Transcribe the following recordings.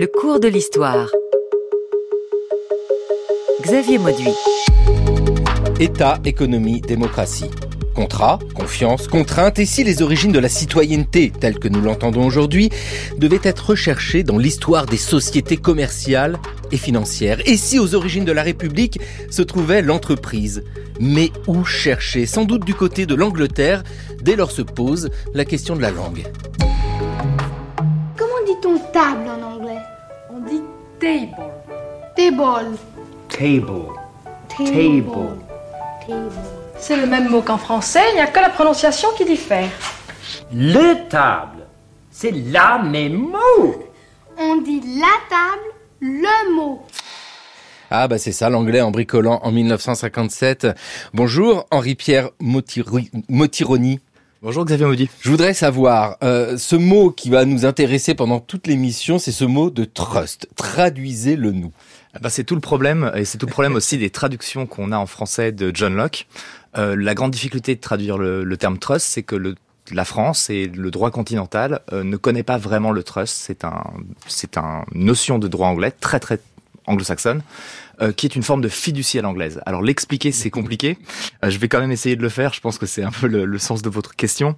Le cours de l'histoire. Xavier Mauduit. État, économie, démocratie. Contrat, confiance, contrainte, et si les origines de la citoyenneté, telles que nous l'entendons aujourd'hui, devaient être recherchées dans l'histoire des sociétés commerciales et financières, et si aux origines de la République se trouvait l'entreprise? Mais où chercher? Sans doute du côté de l'Angleterre, dès lors se pose la question de la langue. Comment dit-on table en table. Table. Table. Table. Table. C'est le même mot qu'en français, il n'y a que la prononciation qui diffère. Le table. C'est la même mot. On dit la table, le mot. Ah bah c'est ça l'anglais en bricolant en 1957. Bonjour Henri-Pierre Motironi. Bonjour Xavier Maudit. Je voudrais savoir, euh, ce mot qui va nous intéresser pendant toute l'émission, c'est ce mot de trust. Traduisez-le nous. Ah bah, c'est tout le problème, et c'est tout le problème aussi des traductions qu'on a en français de John Locke. Euh, la grande difficulté de traduire le, le terme trust, c'est que le, la France et le droit continental euh, ne connaît pas vraiment le trust. C'est un, c'est un notion de droit anglais très très anglo-saxonne, euh, qui est une forme de fiducie à l'anglaise. Alors l'expliquer, c'est compliqué. Euh, je vais quand même essayer de le faire. Je pense que c'est un peu le, le sens de votre question.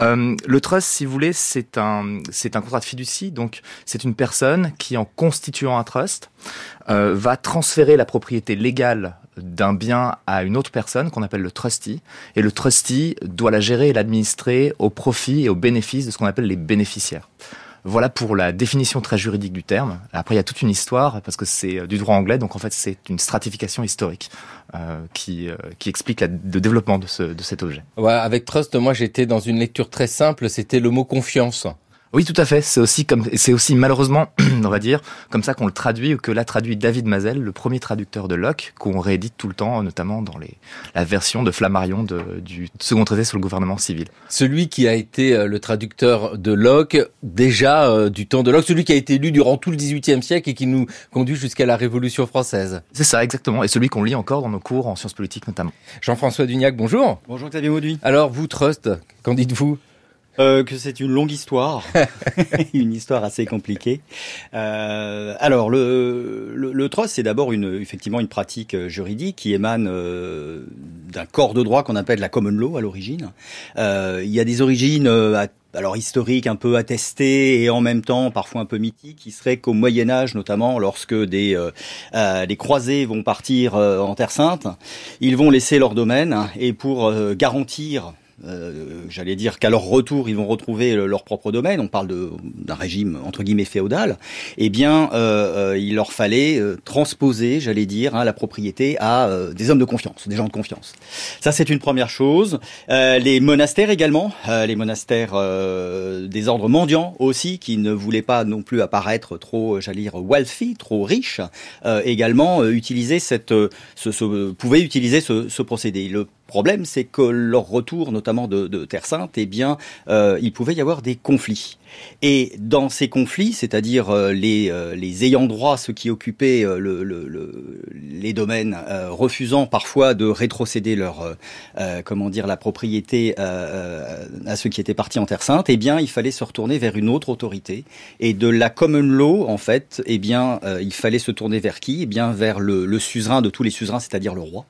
Euh, le trust, si vous voulez, c'est un, c'est un contrat de fiducie. Donc c'est une personne qui, en constituant un trust, euh, va transférer la propriété légale d'un bien à une autre personne qu'on appelle le trustee. Et le trustee doit la gérer et l'administrer au profit et au bénéfice de ce qu'on appelle les bénéficiaires. Voilà pour la définition très juridique du terme. Après, il y a toute une histoire parce que c'est euh, du droit anglais, donc en fait, c'est une stratification historique euh, qui, euh, qui explique le développement de, ce, de cet objet. Ouais, avec trust, moi j'étais dans une lecture très simple, c'était le mot confiance. Oui, tout à fait. C'est aussi comme, c'est aussi malheureusement, on va dire, comme ça qu'on le traduit ou que l'a traduit David Mazel, le premier traducteur de Locke, qu'on réédite tout le temps, notamment dans les, la version de Flammarion de, du second traité sur le gouvernement civil. Celui qui a été euh, le traducteur de Locke, déjà euh, du temps de Locke, celui qui a été lu durant tout le XVIIIe siècle et qui nous conduit jusqu'à la Révolution française. C'est ça, exactement. Et celui qu'on lit encore dans nos cours en sciences politiques notamment. Jean-François Dugnac, bonjour. Bonjour Xavier Mauduit. Alors vous, trust, qu'en dites-vous? Euh, que c'est une longue histoire, une histoire assez compliquée. Euh, alors le, le, le trust, c'est d'abord une, effectivement une pratique euh, juridique qui émane euh, d'un corps de droit qu'on appelle la common law à l'origine. Euh, il y a des origines euh, à- alors historiques un peu attestées et en même temps parfois un peu mythiques, qui serait qu'au Moyen Âge notamment, lorsque des, euh, euh, des croisés vont partir euh, en Terre Sainte, ils vont laisser leur domaine et pour garantir euh, j'allais dire qu'à leur retour, ils vont retrouver le- leur propre domaine. On parle d'un régime entre guillemets féodal. Eh bien, euh, euh, il leur fallait euh, transposer, j'allais dire, hein, la propriété à euh, des hommes de confiance, des gens de confiance. Ça, c'est une première chose. Les monastères également, les monastères des ordres mendiants aussi, qui ne voulaient pas non plus apparaître trop, j'allais dire, wealthy, trop riches, également utiliser cette, ce, ce- pouvaient utiliser ce, ce procédé. Problème, c'est que leur retour, notamment de, Terre Sainte, eh bien, euh, il pouvait y avoir des conflits. Et dans ces conflits, c'est-à-dire euh, les, euh, les ayants droit, ceux qui occupaient euh, le, le- le- les domaines, euh, refusant parfois de rétrocéder leur, euh, comment dire, la propriété euh, à ceux qui étaient partis en Terre Sainte, eh bien, il fallait se retourner vers une autre autorité. Et de la common law, en fait, eh bien, il fallait se tourner vers qui? Eh bien, vers le, le suzerain de tous les suzerains, c'est-à-dire le roi.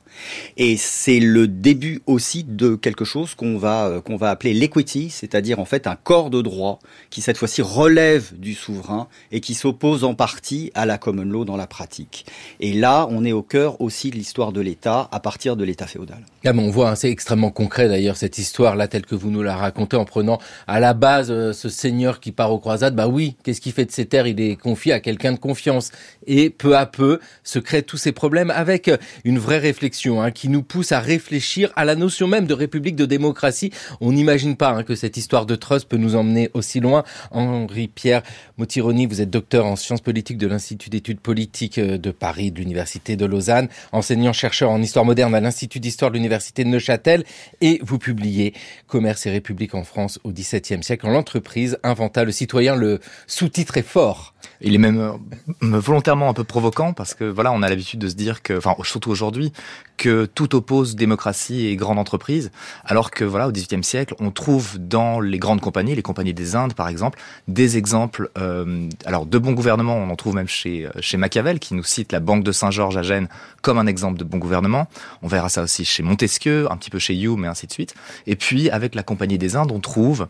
Et c'est le début aussi de quelque chose qu'on va qu'on va appeler l'equity, c'est-à-dire en fait un corps de droit qui cette fois-ci relève du souverain et qui s'oppose en partie à la common law dans la pratique. Et là, on est au cœur aussi de l'histoire de l'État à partir de l'État féodal. Ah on voit, hein, c'est extrêmement concret d'ailleurs cette histoire là telle que vous nous la racontez en prenant à la base euh, ce seigneur qui part aux croisades. Bah oui, qu'est-ce qu'il fait de ses terres? Il est confié à quelqu'un de confiance et peu à peu se créent tous ces problèmes avec euh, une vraie réflexion hein, qui nous pousse à réfléchir à la notion même de république de démocratie. On n'imagine pas hein, que cette histoire de trust peut nous emmener aussi loin. Henri-Pierre Motironi, vous êtes docteur en sciences politiques de l'Institut d'études politiques euh, de Paris, de l'Université de Lausanne, enseignant-chercheur en histoire moderne à l'Institut d'histoire de l'Université de Neuchâtel, et vous publiez Commerce et République en France au XVIIe siècle, l'entreprise inventa le citoyen. Le sous-titre est fort. Il est même euh, volontairement un peu provoquant parce que voilà, on a l'habitude de se dire que, enfin, surtout aujourd'hui, que tout oppose démocratie et grande entreprise, alors que voilà, au XVIIIe siècle, on trouve dans les grandes compagnies, les compagnies des Indes par exemple, des exemples, euh, alors de bon gouvernement, on en trouve même chez euh, chez Machiavel qui nous cite la Banque de Saint-Georges à Gênes comme un exemple de bon gouvernement. On verra ça aussi chez Montesquieu, un petit peu chez Hume et ainsi de suite. Et puis avec la Compagnie des Indes, on trouve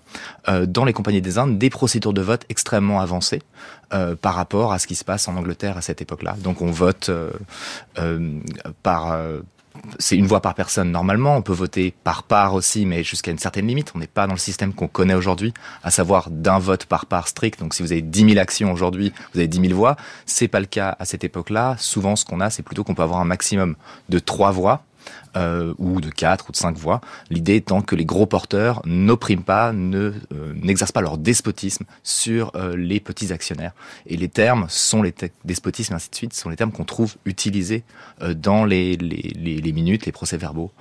euh, dans les compagnies des Indes des procédures de vote extrêmement avancées euh, par rapport à ce qui se passe en Angleterre à cette époque-là. Donc on vote euh, euh, par c'est une voix par personne normalement. On peut voter par part aussi, mais jusqu'à une certaine limite. On n'est pas dans le système qu'on connaît aujourd'hui, à savoir d'un vote par part strict. Donc si vous avez 10 000 actions aujourd'hui, vous avez 10 000 voix. C'est pas le cas à cette époque-là. Souvent, ce qu'on a, c'est plutôt qu'on peut avoir un maximum de trois voix. Euh, ou de quatre ou de cinq voix. L'idée étant que les gros porteurs n'oppriment pas, ne euh, n'exercent pas leur despotisme sur euh, les petits actionnaires. Et les termes sont les despotismes et ainsi de suite sont les termes qu'on trouve utilisés euh, dans les, les, les, minutes, les procès-verbaux.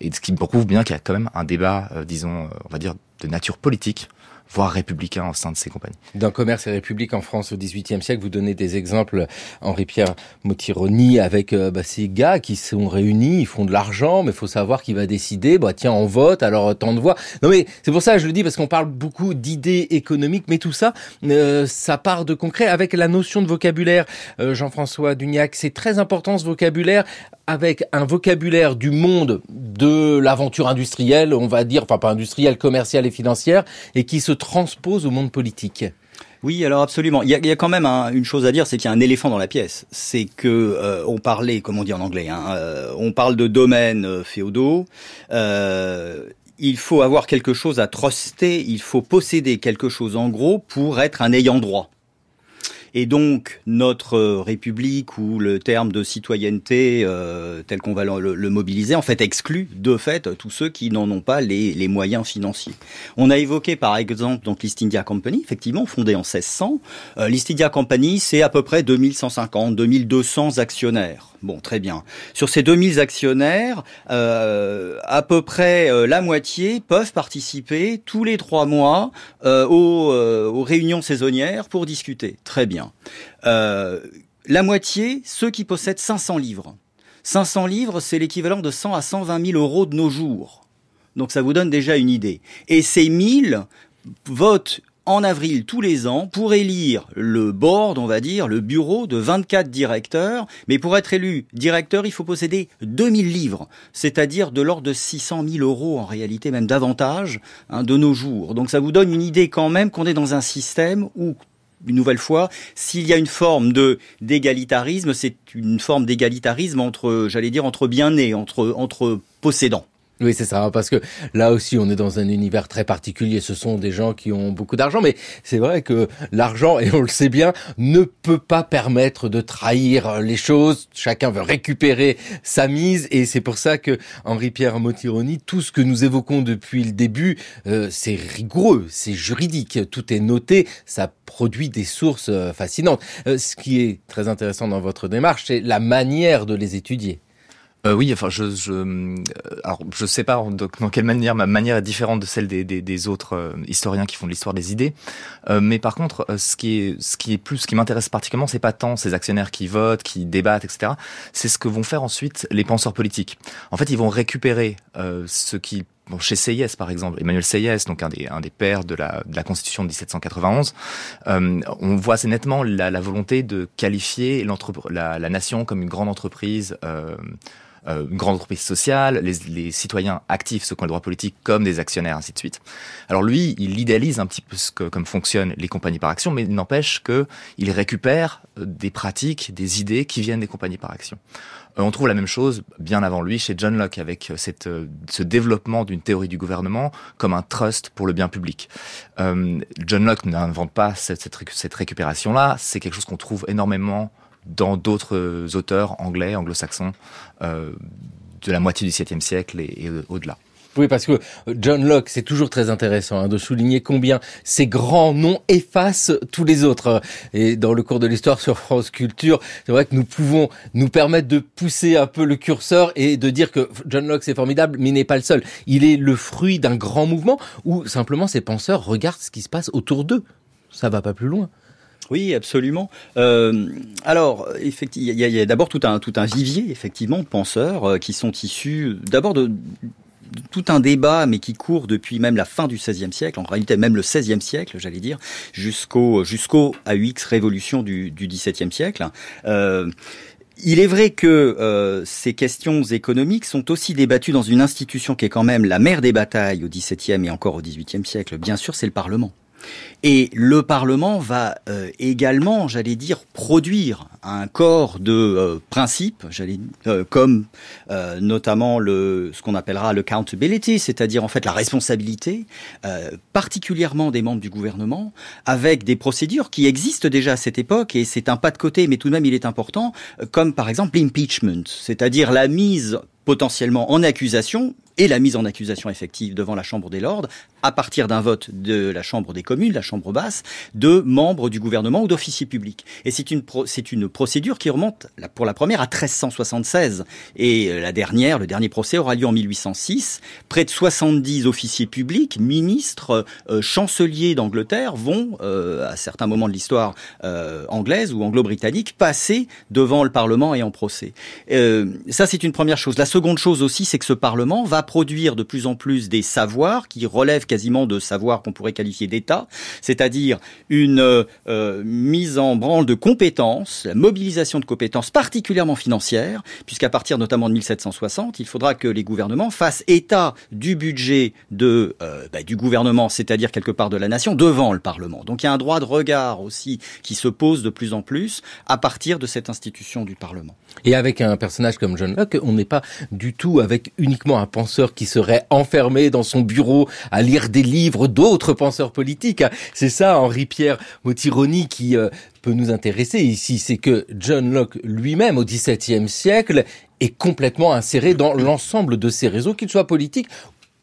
et ce qui prouve bien qu'il y a quand même un débat, disons, on va dire, de nature politique voire républicain au sein de ces compagnies. Dans Commerce et République en France au XVIIIe siècle, vous donnez des exemples, Henri-Pierre Motironi, avec euh, bah, ces gars qui sont réunis, ils font de l'argent, mais il faut savoir qui va décider. Bah tiens, on vote, alors tant de voix. Non mais c'est pour ça que je le dis parce qu'on parle beaucoup d'idées économiques, mais tout ça, euh, ça part de concret avec la notion de vocabulaire. Euh, Jean-François Duniac, c'est très important ce vocabulaire avec un vocabulaire du monde de l'aventure industrielle, on va dire, enfin pas industrielle, commerciale et financière, et qui se transpose au monde politique. Oui, alors absolument. Il y a, quand même un, une chose à dire, c'est qu'il y a un éléphant dans la pièce. C'est que euh, on parlait, comme on dit en anglais, hein, euh, on parle de domaines euh, féodaux. Euh, il faut avoir quelque chose à truster, il faut posséder quelque chose en gros pour être un ayant droit. Et donc notre République ou le terme de citoyenneté euh, tel qu'on va le, le, mobiliser, en fait, exclut de fait tous ceux qui n'en ont pas les, les, moyens financiers. On a évoqué par exemple donc l'East India Company, effectivement fondée en 1600. Euh, L'East India Company, c'est à peu près 2150, 2200 actionnaires. Bon, très bien. Sur ces 2000 actionnaires, euh, à peu près euh, la moitié peuvent participer tous les trois mois euh, aux, euh, aux, réunions saisonnières pour discuter. Très bien. Euh, la moitié, ceux qui possèdent 500 livres. 500 livres, c'est l'équivalent de 100 à 120 000 euros de nos jours. Donc ça vous donne déjà une idée. Et ces 1000 votent en avril tous les ans pour élire le board, on va dire, le bureau de 24 directeurs. Mais pour être élu directeur, il faut posséder 2000 livres, c'est-à-dire de l'ordre de 600 000 euros en réalité, même davantage, hein, de nos jours. Donc ça vous donne une idée quand même qu'on est dans un système où une nouvelle fois, s'il y a une forme de d'égalitarisme, c'est une forme d'égalitarisme entre, j'allais dire, entre bien-nés, entre entre possédants. Oui, c'est ça, parce que là aussi, on est dans un univers très particulier. Ce sont des gens qui ont beaucoup d'argent, mais c'est vrai que l'argent, et on le sait bien, ne peut pas permettre de trahir les choses. Chacun veut récupérer sa mise, et c'est pour ça que Henri-Pierre Motironi, tout ce que nous évoquons depuis le début, euh, c'est rigoureux, c'est juridique, tout est noté, ça produit des sources euh, fascinantes. Euh, ce qui est très intéressant dans votre démarche, c'est la manière de les étudier. Euh, oui, enfin, je, je, euh, alors, je sais pas dans quelle manière ma manière est différente de celle des, des, des autres euh, historiens qui font de l'histoire des idées. Euh, mais par contre, euh, ce qui est, ce qui est plus, ce qui m'intéresse particulièrement, c'est pas tant ces actionnaires qui votent, qui débattent, etc. C'est ce que vont faire ensuite les penseurs politiques. En fait, ils vont récupérer ce qui Bon, chez Seyès, par exemple, Emmanuel Seyès, donc un des, un des pères de la, de la Constitution de 1791, euh, on voit assez nettement la, la volonté de qualifier la, la, nation comme une grande entreprise euh, euh, une grande entreprise sociale, les, les citoyens actifs, ceux qui ont le droit politique, comme des actionnaires, ainsi de suite. Alors lui, il idéalise un petit peu ce que, comme fonctionnent les compagnies par action, mais il n'empêche qu'il récupère des pratiques, des idées qui viennent des compagnies par action. Euh, on trouve la même chose bien avant lui chez John Locke avec cette, euh, ce développement d'une théorie du gouvernement comme un trust pour le bien public. Euh, John Locke n'invente pas cette, cette, cette récupération-là, c'est quelque chose qu'on trouve énormément dans d'autres auteurs anglais, anglo-saxons, euh, de la moitié du XVIIe siècle et, et au-delà. Oui, parce que John Locke, c'est toujours très intéressant hein, de souligner combien ces grands noms effacent tous les autres. Et dans le cours de l'histoire sur France Culture, c'est vrai que nous pouvons nous permettre de pousser un peu le curseur et de dire que John Locke c'est formidable, mais n'est pas le seul. Il est le fruit d'un grand mouvement où simplement ces penseurs regardent ce qui se passe autour d'eux. Ça va pas plus loin. Oui, absolument. Euh, alors, effectivement, il y a, d'abord tout un, vivier, effectivement, de penseurs euh, qui sont issus d'abord de, tout un débat, mais qui court depuis même la fin du XVIe siècle, en réalité même le XVIe siècle, j'allais dire, jusqu'au jusqu'au AUX révolution du, du XVIIe siècle. Euh, il est vrai que ces questions économiques sont aussi débattues dans une institution qui est quand même la mère des batailles au XVIIe et encore au XVIIIe siècle. Bien sûr, c'est le Parlement. Et le Parlement va euh, également, j'allais dire, produire un corps de euh, principes, j'allais euh, comme notamment le ce qu'on appellera le accountability, c'est-à-dire en fait la responsabilité, particulièrement des membres du gouvernement, avec des procédures qui existent déjà à cette époque et c'est un pas de côté, mais tout de même il est important, comme par exemple l'impeachment, c'est-à-dire la mise potentiellement en accusation et la mise en accusation effective devant la Chambre des Lords à partir d'un vote de la Chambre des communes, la Chambre basse, de membres du gouvernement ou d'officiers publics. Et c'est une, c'est une procédure qui remonte pour la première à 1376 et euh, la dernière, le dernier procès aura lieu en 1806. Près de 70 officiers publics, ministres, euh, chanceliers d'Angleterre vont, euh, à certains moments de l'histoire anglaise ou anglo-britannique, passer devant le Parlement et en procès. ça, c'est une première chose. La seconde chose aussi, c'est que ce Parlement va produire de plus en plus des savoirs qui relèvent quasiment de savoirs qu'on pourrait qualifier d'État, c'est-à-dire une euh, mise en branle de compétences, la mobilisation de compétences particulièrement financières, puisqu'à partir notamment de 1760, il faudra que les gouvernements fassent état du budget de euh, bah, du gouvernement, c'est-à-dire quelque part de la nation, devant le Parlement. Donc il y a un droit de regard aussi qui se pose de plus en plus à partir de cette institution du Parlement. Et avec un personnage comme John Locke, on n'est pas du tout avec uniquement un penseur qui serait enfermé dans son bureau à lire des livres d'autres penseurs politiques. C'est ça, Henri-Pierre Motironi, qui euh, peut nous intéresser ici. C'est que John Locke lui-même, au XVIIe siècle, est complètement inséré dans l'ensemble de ces réseaux, qu'ils soient politiques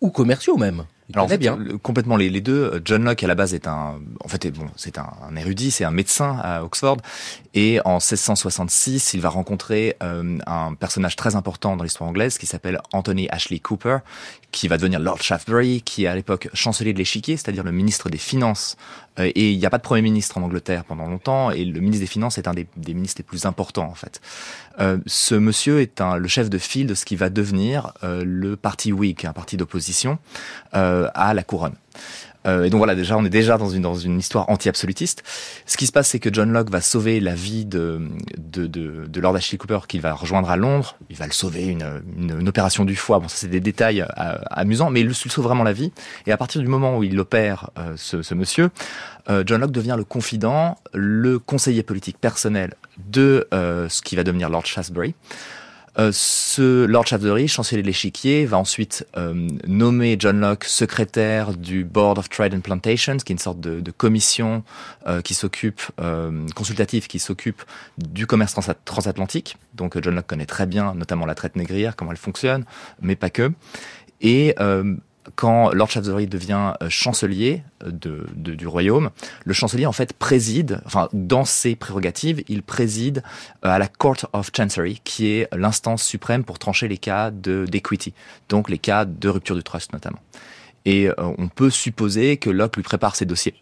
ou commerciaux même. Alors bien. complètement les, les, deux. John Locke à la base est un, en fait, bon, c'est un, un, érudit, c'est un médecin à Oxford, et en 1666, il va rencontrer euh, un personnage très important dans l'histoire anglaise qui s'appelle Anthony Ashley Cooper, qui va devenir Lord Shaftesbury, qui est à l'époque chancelier de l'échiquier, c'est-à-dire le ministre des Finances. Euh, et il n'y a pas de premier ministre en Angleterre pendant longtemps, et le ministre des Finances est un des, des ministres les plus importants en fait. Euh, ce monsieur est un, le chef de file de ce qui va devenir euh, le parti Whig, un parti d'opposition euh, à la couronne. Euh, et donc voilà, déjà, on est déjà dans une, dans une histoire anti-absolutiste. Ce qui se passe, c'est que John Locke va sauver la vie de, de, de, de Lord Ashley Cooper, qu'il va rejoindre à Londres. Il va le sauver, une, une, opération du foie. Bon, ça, c'est des détails euh, amusants, mais il lui sauve vraiment la vie. Et à partir du moment où il opère euh, ce, ce, monsieur, John Locke devient le confident, le conseiller politique personnel de ce qui va devenir Lord Shaftesbury. Euh, ce Lord Shaftesbury, chancelier de l'échiquier, va ensuite euh, nommer John Locke secrétaire du Board of Trade and Plantations, qui est une sorte de, de commission euh, qui s'occupe, euh, consultative, qui s'occupe du commerce transatlantique. Donc John Locke connaît très bien, notamment la traite négrière, comment elle fonctionne, mais pas que. Et quand Lord Shaftesbury devient euh, chancelier euh, du royaume, le chancelier en fait préside, enfin dans ses prérogatives, il préside euh, à la Court of Chancery, qui est l'instance suprême pour trancher les cas de d'equity, donc les cas de rupture du trust notamment. Et on peut supposer que Locke lui prépare ses dossiers.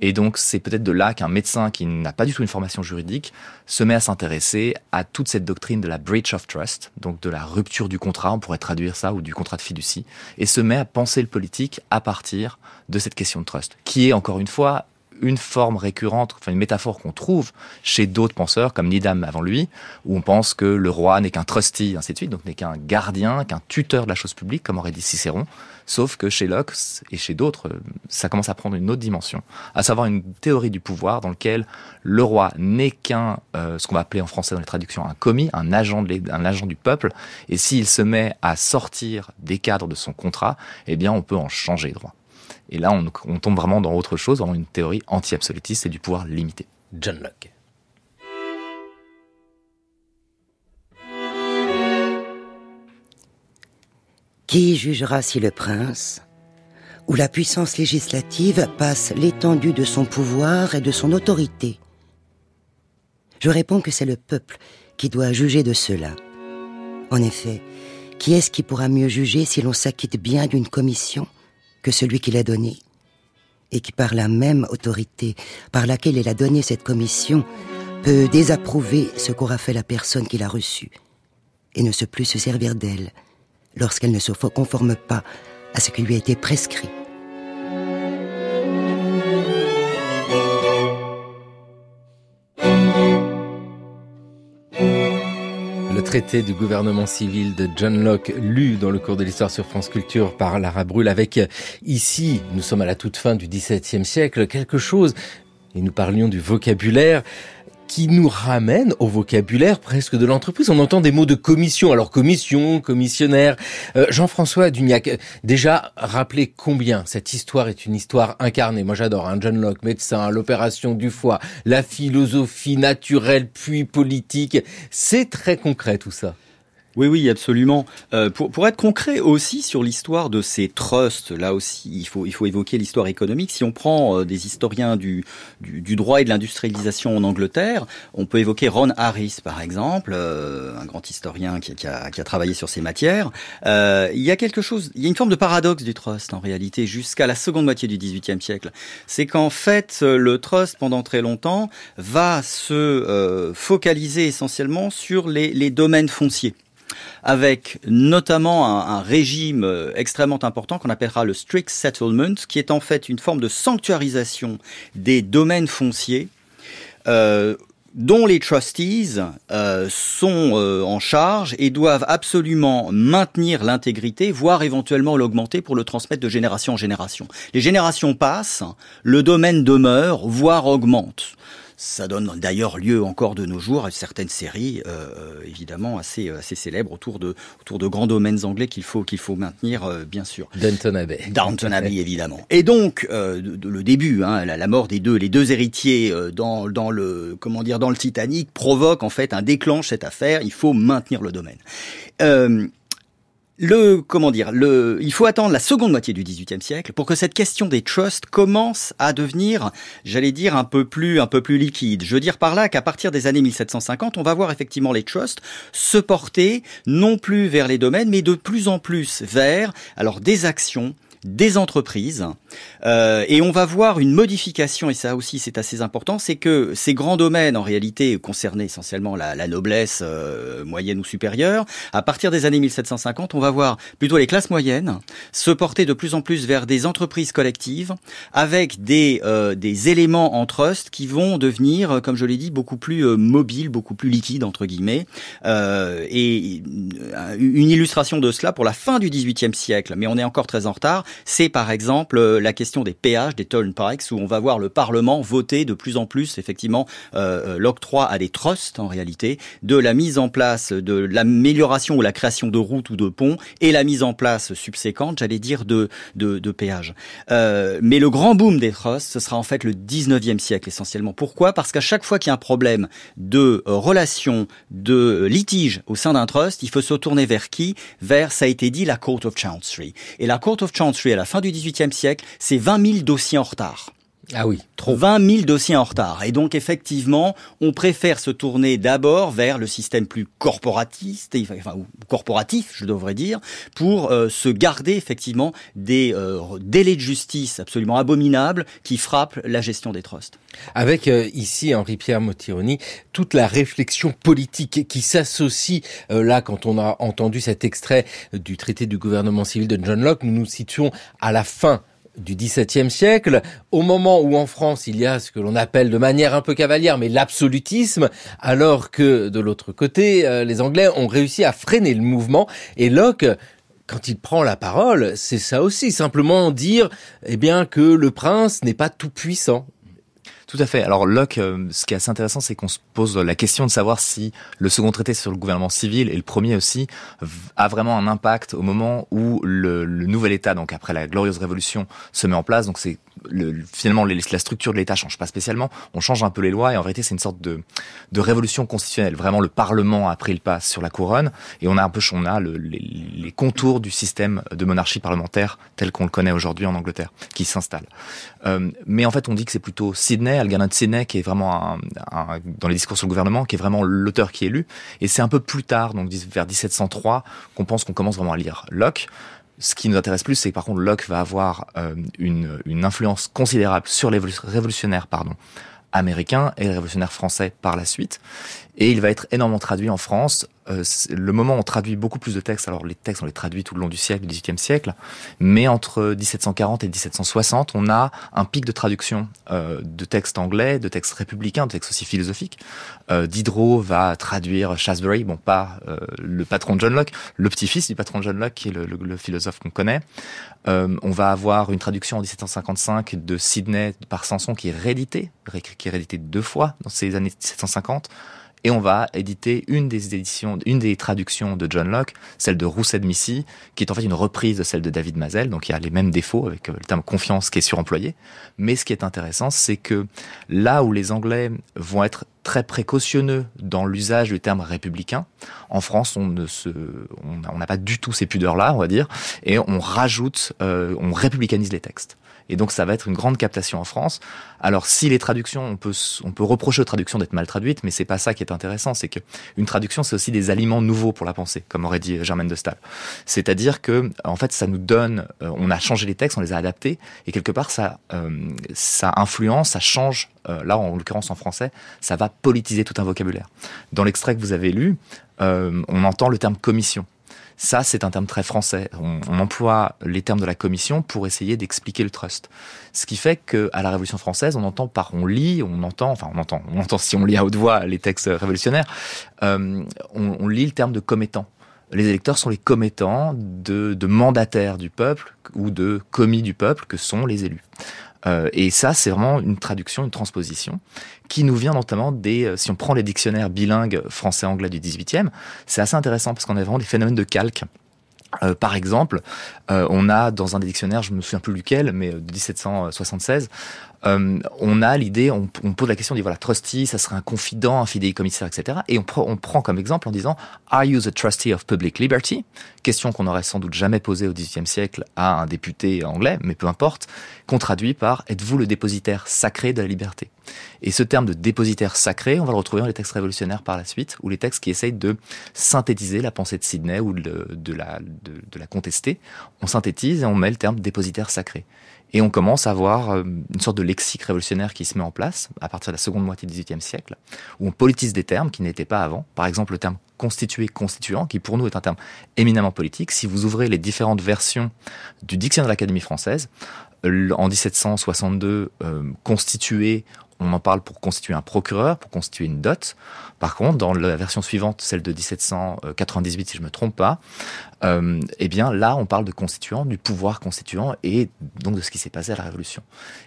Et donc, c'est peut-être de là qu'un médecin qui n'a pas du tout une formation juridique se met à s'intéresser à toute cette doctrine de la breach of trust, donc de la rupture du contrat, on pourrait traduire ça, ou du contrat de fiducie, et se met à penser le politique à partir de cette question de trust, qui est encore une fois une forme récurrente, enfin une métaphore qu'on trouve chez d'autres penseurs comme Needham avant lui, où on pense que le roi n'est qu'un trustee, ainsi de suite, donc n'est qu'un gardien, qu'un tuteur de la chose publique, comme aurait dit Cicéron, Sauf que chez Locke et chez d'autres, ça commence à prendre une autre dimension, à savoir une théorie du pouvoir dans lequel le roi n'est qu'un, euh, ce qu'on va appeler en français dans les traductions, un commis, un agent, de un agent du peuple. Et s'il se met à sortir des cadres de son contrat, eh bien, on peut en changer droit. Et là, on, on tombe vraiment dans autre chose, dans une théorie anti-absolutiste et du pouvoir limité. John Locke. Qui jugera si le prince ou la puissance législative passe l'étendue de son pouvoir et de son autorité? Je réponds que c'est le peuple qui doit juger de cela. En effet, qui est-ce qui pourra mieux juger si l'on s'acquitte bien d'une commission? Que celui qui l'a donnée et qui par la même autorité par laquelle elle a donné cette commission peut désapprouver ce qu'aura fait la personne qui l'a reçue et ne se plus se servir d'elle lorsqu'elle ne se conforme pas à ce qui lui a été prescrit. Traité du gouvernement civil de John Locke, lu dans le cours de l'histoire sur France Culture par Lara Brûle, avec ici, nous sommes à la toute fin du XVIIe siècle, quelque chose, et nous parlions du vocabulaire, qui nous ramène au vocabulaire presque de l'entreprise. On entend des mots de commission. Alors commission, commissionnaire. Euh, Jean-François Dugnac, déjà rappelez combien cette histoire est une histoire incarnée. Moi j'adore hein, John Locke, médecin, l'opération du foie, la philosophie naturelle puis politique. C'est très concret tout ça. Oui, oui, absolument. Euh, pour, pour être concret aussi sur l'histoire de ces trusts, là aussi, il faut, il faut évoquer l'histoire économique. Si on prend euh, des historiens du, du, du, droit et de l'industrialisation en Angleterre, on peut évoquer Ron Harris, par exemple, euh, un grand historien qui, qui, a, qui, a, travaillé sur ces matières. Euh, il y a quelque chose, il y a une forme de paradoxe du trust en réalité jusqu'à la seconde moitié du XVIIIe siècle. C'est qu'en fait, le trust, pendant très longtemps, va se euh, focaliser essentiellement sur les, les domaines fonciers avec notamment un, régime euh, extrêmement important qu'on appellera le strict settlement, qui est en fait une forme de sanctuarisation des domaines fonciers. Euh, dont les trustees euh, sont en charge et doivent absolument maintenir l'intégrité, voire éventuellement l'augmenter pour le transmettre de génération en génération. Les générations passent, le domaine demeure, voire augmente. Ça donne d'ailleurs lieu encore de nos jours à certaines séries, euh, évidemment assez assez célèbres autour de autour de grands domaines anglais qu'il faut qu'il faut maintenir euh, bien sûr. Downton Abbey. Downton Abbey évidemment. Et donc euh, de, de, le début, hein, la, la, mort des deux, les deux héritiers euh, dans dans le comment dire dans le Titanic provoque en fait un déclenche cette affaire. Il faut maintenir le domaine. Le comment dire le il faut attendre la seconde moitié du XVIIIe siècle pour que cette question des trusts commence à devenir j'allais dire un peu plus un peu plus liquide. Je veux dire par là qu'à partir des années 1750 on va voir effectivement les trusts se porter non plus vers les domaines mais de plus en plus vers alors des actions des entreprises. Euh, et on va voir une modification, et ça aussi c'est assez important, c'est que ces grands domaines en réalité concernaient essentiellement la, la noblesse euh, moyenne ou supérieure. À partir des années 1750, on va voir plutôt les classes moyennes se porter de plus en plus vers des entreprises collectives avec des, euh, des éléments en trust qui vont devenir, comme je l'ai dit, beaucoup plus euh, mobiles, beaucoup plus liquides entre guillemets. Euh, et une illustration de cela pour la fin du XVIIIe siècle, mais on est encore très en retard, c'est par exemple euh, la question des péages, des turnpikes, où on va voir le Parlement voter de plus en plus effectivement euh, l'octroi à des trusts en réalité, de la mise en place de l'amélioration ou la création de routes ou de ponts et la mise en place subséquente, j'allais dire, de, de, péages. Euh, mais le grand boom des trusts, ce sera en fait le 19e siècle essentiellement. Pourquoi? Parce qu'à chaque fois qu'il y a un problème de euh, relation, de litige au sein d'un trust, il faut se tourner vers qui? Vers, ça a été dit, la Court of Chancery. Et la Court of Chancery à la fin du XVIIIe siècle, c'est 20 000 dossiers en retard. Ah oui, trop. 20 000 dossiers en retard. Et donc, effectivement, on préfère se tourner d'abord vers le système plus corporatiste, enfin, corporatif, je devrais dire, pour euh, se garder effectivement des euh, délais de justice absolument abominables qui frappent la gestion des trusts. Avec euh, ici, Henri-Pierre Motironi, toute la réflexion politique qui s'associe là, quand on a entendu cet extrait du traité du gouvernement civil de John Locke, nous nous situons à la fin du XVIIe siècle, au moment où en France il y a ce que l'on appelle de manière un peu cavalière, mais l'absolutisme, alors que de l'autre côté, euh, les Anglais ont réussi à freiner le mouvement. Et Locke, quand il prend la parole, c'est ça aussi, simplement dire, eh bien, que le prince n'est pas tout puissant. Tout à fait. Alors Locke, euh, ce qui est assez intéressant, c'est qu'on se pose la question de savoir si le second traité sur le gouvernement civil et le premier aussi a vraiment un impact au moment où le, le nouvel État, donc après la glorieuse révolution, se met en place. Donc c'est le, finalement les, la structure de l'État change pas spécialement. On change un peu les lois et en vérité c'est une sorte de, de révolution constitutionnelle. Vraiment le Parlement a pris le pas sur la couronne et on a un peu on a le, les, les, contours du système de monarchie parlementaire tel qu'on le connaît aujourd'hui en Angleterre qui s'installe. Euh, mais en fait on dit que c'est plutôt Sydney, Algernon Sydney qui est vraiment un, un, dans les discours sur le gouvernement qui est vraiment l'auteur qui est élu et c'est un peu plus tard donc vers 1703 qu'on pense qu'on commence vraiment à lire Locke Ce qui nous intéresse plus, c'est que par contre Locke va avoir euh, une, influence considérable sur les révolutionnaires pardon, américains et les révolutionnaires français par la suite. Et il va être énormément traduit en France. Euh, le moment où on traduit beaucoup plus de textes, alors les textes on les traduit tout le long du siècle, du XVIIIe siècle, mais entre 1740 et 1760, on a un pic de traduction euh, de textes anglais, de textes républicains, de textes aussi philosophiques. Euh, Diderot va traduire Shaftesbury, bon pas euh, le patron de John Locke, le petit-fils du patron de John Locke, qui est le, le, le philosophe qu'on connaît. Euh, on va avoir une traduction en 1755 de Sidney par Sanson qui est rééditée, qui est rééditée deux fois dans ces années 1750 et on va éditer une des éditions, une des traductions de John Locke, celle de Rousset de Missy, qui est en fait une reprise de celle de David Mazel, donc il y a les mêmes défauts avec euh, le terme confiance qui est suremployé. Mais ce qui est intéressant, c'est que là où les Anglais vont être très précautionneux dans l'usage du terme républicain. En France, on ne se, on n'a pas du tout ces pudeurs-là, on va dire, et on rajoute, euh, on républicanise les textes. Et donc ça va être une grande captation en France. Alors si les traductions, on peut, on peut reprocher aux traductions d'être mal traduites, mais c'est pas ça qui est intéressant, c'est que une traduction c'est aussi des aliments nouveaux pour la pensée, comme aurait dit Germaine de Stahl. C'est-à-dire que en fait ça nous donne, euh, on a changé les textes, on les a adaptés, et quelque part ça, euh, ça influence, ça change. Euh, là en l'occurrence en français, ça va politiser tout un vocabulaire. Dans l'extrait que vous avez lu, euh, on entend le terme commission. Ça, c'est un terme très français. On, on, emploie les termes de la commission pour essayer d'expliquer le trust. Ce qui fait que à la Révolution française, on entend par, on lit, on entend, enfin on entend, on entend si on lit à haute voix les textes révolutionnaires, euh, on, on lit le terme de commettant les électeurs sont les commettants de, de, mandataires du peuple ou de commis du peuple que sont les élus. Euh, et ça, c'est vraiment une traduction, une transposition qui nous vient notamment des, euh, si on prend les dictionnaires bilingues français-anglais du 18e, c'est assez intéressant parce qu'on a vraiment des phénomènes de calque. Euh, par exemple, on a dans un des dictionnaires, je me souviens plus lequel, mais de 1776, euh, on a l'idée, on, on, pose la question, on dit voilà, trustee, ça serait un confident, un fidéicommissaire, etc. Et on, on, prend comme exemple en disant Are you the trustee of public liberty? Question qu'on n'aurait sans doute jamais posée au XVIIIe siècle à un député anglais, mais peu importe, qu'on traduit par Êtes-vous le dépositaire sacré de la liberté? Et ce terme de dépositaire sacré, on va le retrouver dans les textes révolutionnaires par la suite, ou les textes qui essayent de synthétiser la pensée de Sidney ou de, la, de la contester. On synthétise et on met le terme dépositaire sacré. Et on commence à avoir euh, une sorte de lexique révolutionnaire qui se met en place à partir de la seconde moitié du XVIIIe siècle, où on politise des termes qui n'étaient pas avant. Par exemple, le terme constitué, constituant, qui pour nous est un terme éminemment politique. Si vous ouvrez les différentes versions du dictionnaire de l'Académie française, en 1762, euh, constitué, on en parle pour constituer un procureur, pour constituer une dot. Par contre, dans la version suivante, celle de 1798, si je me trompe pas, euh, eh bien là, on parle de constituant, du pouvoir constituant et donc de ce qui s'est passé à la Révolution.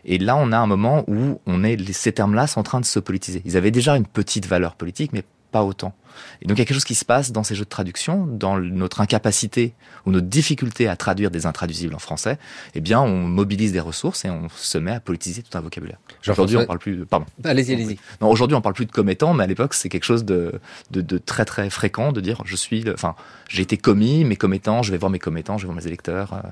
Et là, on a un moment où on est, ces termes-là sont en train de se politiser. Ils avaient déjà une petite valeur politique, mais pas autant. Et donc il y a quelque chose qui se passe dans ces jeux de traduction, dans notre incapacité ou notre difficulté à traduire des intraduisibles en français. Eh bien, on mobilise des ressources et on se met à politiser tout un vocabulaire. Aujourd'hui, on parle plus de. Pardon. Allez-y, allez-y. Non, aujourd'hui, on parle plus de commettant, mais à l'époque, c'est quelque chose de, de, de, très très fréquent de dire je suis. Enfin, j'ai été commis, mes commettants, je vais voir mes commettants, je vais voir mes électeurs. Euh,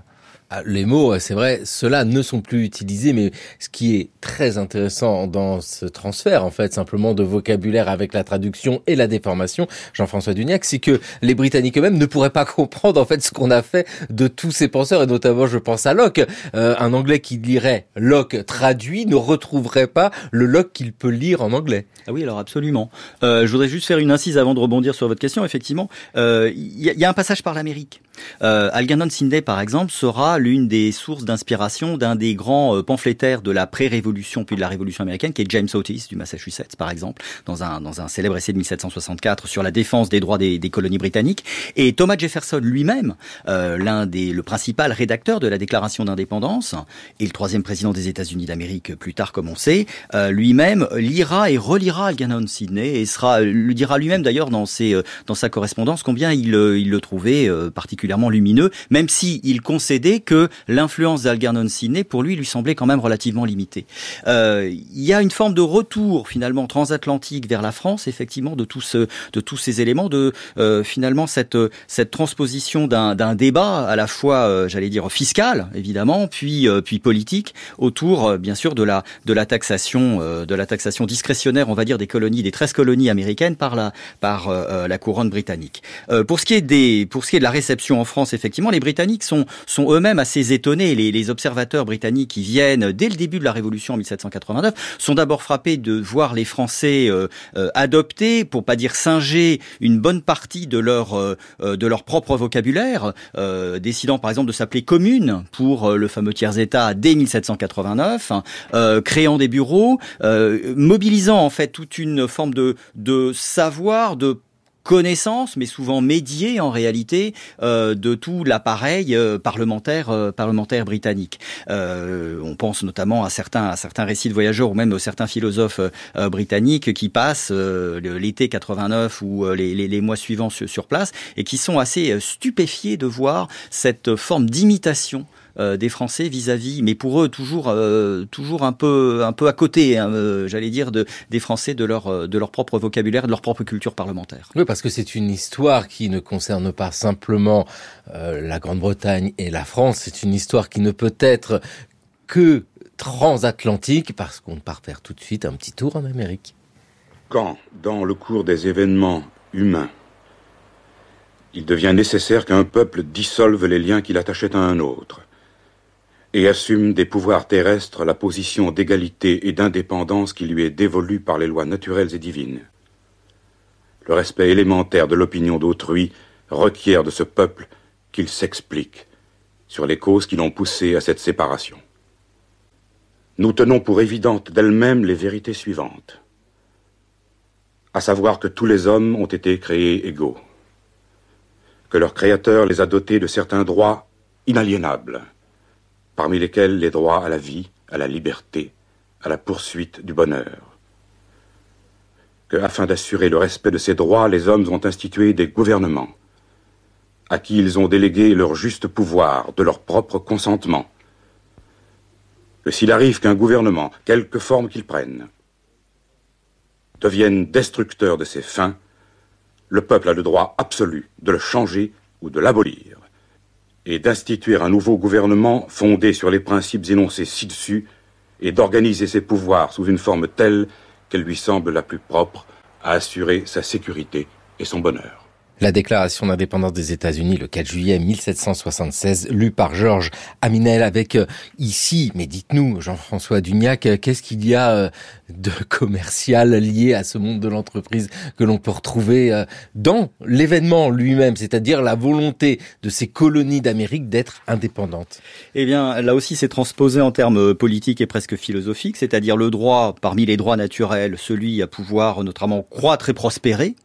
les mots, c'est vrai, ceux-là ne sont plus utilisés, mais ce qui est très intéressant dans ce transfert, en fait, simplement de vocabulaire avec la traduction et la déformation, Jean-François Duniac, c'est que les Britanniques eux-mêmes ne pourraient pas comprendre, en fait, ce qu'on a fait de tous ces penseurs, et notamment, je pense à Locke. Euh, un Anglais qui lirait Locke traduit ne retrouverait pas le Locke qu'il peut lire en anglais. Ah oui, alors absolument. Euh, je voudrais juste faire une incise avant de rebondir sur votre question. Effectivement, il euh, y, y, a un passage par l'Amérique. Euh, Algernon Sindley, par exemple, sera l'une des sources d'inspiration d'un des grands euh, pamphlétaires de la pré-révolution puis de la révolution américaine, qui est James Otis du Massachusetts, par exemple, dans un, dans un célèbre essai de 1764 sur la défense des droits des, colonies britanniques. Et Thomas Jefferson lui-même, euh, l'un des, le principal rédacteur de la Déclaration d'indépendance et le troisième président des États-Unis d'Amérique plus tard, comme on sait, euh, lui-même lira et relira Algernon Sidney et sera, le dira lui-même d'ailleurs dans ses, dans sa correspondance combien il, il le trouvait particulièrement lumineux, même si il concédait que l'influence d'Algernon Sidney, pour lui, lui semblait quand même relativement limitée. Euh, il y a une forme de retour finalement transatlantique vers la France, effectivement, de tous de tous ces éléments, de euh, finalement cette cette transposition d'un débat à la fois, euh, j'allais dire fiscal évidemment, puis puis politique autour, bien sûr, de la de la taxation de la taxation discrétionnaire, on va dire, des colonies, des 13 colonies américaines par la par la couronne britannique. pour ce qui est des pour ce qui est de la réception en France, effectivement, les Britanniques sont eux-mêmes assez étonnés. Les, les observateurs britanniques qui viennent dès le début de la Révolution en 1789 sont d'abord frappés de voir les Français euh, euh, adopter, pour pas dire singer, une bonne partie de leur euh, de leur propre vocabulaire, décidant par exemple de s'appeler commune pour le fameux tiers-État dès 1789, hein, créant des bureaux, mobilisant en fait toute une forme de de savoir, de connaissance, mais souvent médiée en réalité, euh, de tout l'appareil euh, parlementaire euh, parlementaire britannique. on pense notamment à certains à certains récits de voyageurs ou même à certains philosophes britanniques qui passent l'été 89 ou les, les, les, mois suivants sur, sur place et qui sont assez stupéfiés de voir cette forme d'imitation euh, des Français vis-à-vis, mais pour eux toujours euh, toujours un peu un peu à côté, hein, euh, j'allais dire, de, des Français de leur de leur propre vocabulaire, de leur propre culture parlementaire. Oui, parce que c'est une histoire qui ne concerne pas simplement la Grande-Bretagne et la France. C'est une histoire qui ne peut être que transatlantique, parce qu'on part faire tout de suite un petit tour en Amérique. Quand, dans le cours des événements humains, il devient nécessaire qu'un peuple dissolve les liens qu'il attachait à un autre, et assume des pouvoirs terrestres la position d'égalité et d'indépendance qui lui est dévolue par les lois naturelles et divines. Le respect élémentaire de l'opinion d'autrui requiert de ce peuple qu'il s'explique sur les causes qui l'ont poussé à cette séparation. Nous tenons pour évidentes d'elles-mêmes les vérités suivantes, à savoir que tous les hommes ont été créés égaux, que leur Créateur les a dotés de certains droits inaliénables, parmi lesquels les droits à la vie, à la liberté, à la poursuite du bonheur. Que, afin d'assurer le respect de ces droits, les hommes ont institué des gouvernements, à qui ils ont délégué leur juste pouvoir de leur propre consentement. Que s'il arrive qu'un gouvernement, quelque forme qu'il prenne, devienne destructeur de ses fins, le peuple a le droit absolu de le changer ou de l'abolir et d'instituer un nouveau gouvernement fondé sur les principes énoncés ci-dessus et d'organiser ses pouvoirs sous une forme telle qu'elle lui semble la plus propre à assurer sa sécurité et son bonheur. La déclaration d'indépendance des États-Unis le 4 juillet 1776, lue par Georges Aminel avec euh, ici, mais dites-nous, Jean-François Dugnac, euh, qu'est-ce qu'il y a euh, de commercial lié à ce monde de l'entreprise que l'on peut retrouver dans l'événement lui-même, c'est-à-dire la volonté de ces colonies d'Amérique d'être indépendantes? Eh bien, là aussi, c'est transposé en termes politiques et presque philosophiques, c'est-à-dire le droit, parmi les droits naturels, celui à pouvoir notamment croître et prospérer,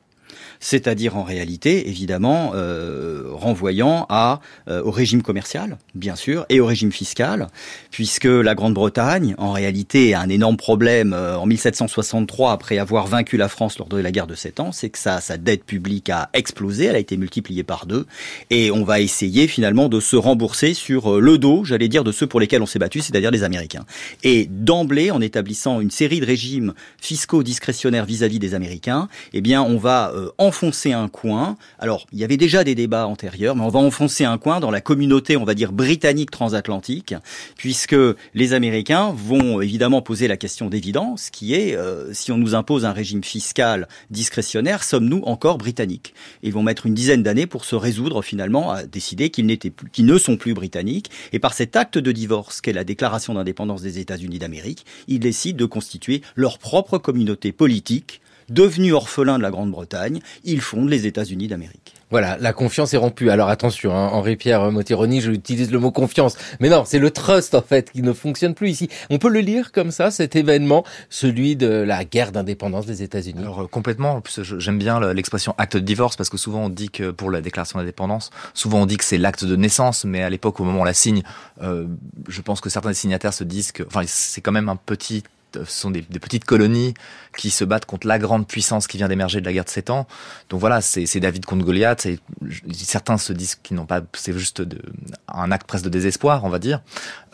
c'est-à-dire en réalité, évidemment, euh, renvoyant à, euh, au régime commercial, bien sûr, et au régime fiscal, puisque la Grande-Bretagne, en réalité, a un énorme problème euh, en 1763, après avoir vaincu la France lors de la guerre de Sept Ans, c'est que sa, sa dette publique a explosé, elle a été multipliée par deux, et on va essayer finalement de se rembourser sur le dos, j'allais dire, de ceux pour lesquels on s'est battu, c'est-à-dire les Américains. Et d'emblée, en établissant une série de régimes fiscaux discrétionnaires vis-à-vis des Américains, eh bien, on va enfoncer un coin. Alors, il y avait déjà des débats antérieurs, mais on va enfoncer un coin dans la communauté, on va dire, britannique transatlantique, puisque les Américains vont évidemment poser la question d'évidence, qui est, euh, si on nous impose un régime fiscal discrétionnaire, sommes-nous encore britanniques? Ils vont mettre une dizaine d'années pour se résoudre finalement à décider qu'ils n'étaient plus, qu'ils ne sont plus britanniques. Et par cet acte de divorce, qu'est la déclaration d'indépendance des États-Unis d'Amérique, ils décident de constituer leur propre communauté politique devenus orphelins de la Grande-Bretagne, ils fondent les États-Unis d'Amérique. Voilà, la confiance est rompue. Alors attention, hein, Henri-Pierre Mottironi, j'utilise le mot confiance. Mais non, c'est le trust en fait qui ne fonctionne plus ici. On peut le lire comme ça, cet événement, celui de la guerre d'indépendance des États-Unis. Alors euh, complètement, j'aime bien l'expression acte de divorce parce que souvent on dit que pour la déclaration d'indépendance, souvent on dit que c'est l'acte de naissance, mais à l'époque au moment où on la signe, euh, je pense que certains signataires se disent que, enfin c'est quand même un petit sont des, petites colonies qui se battent contre la grande puissance qui vient d'émerger de la guerre de Sept Ans. Donc voilà, c'est David contre Goliath. Certains se disent qu'ils n'ont pas, c'est juste un acte presque de désespoir, on va dire.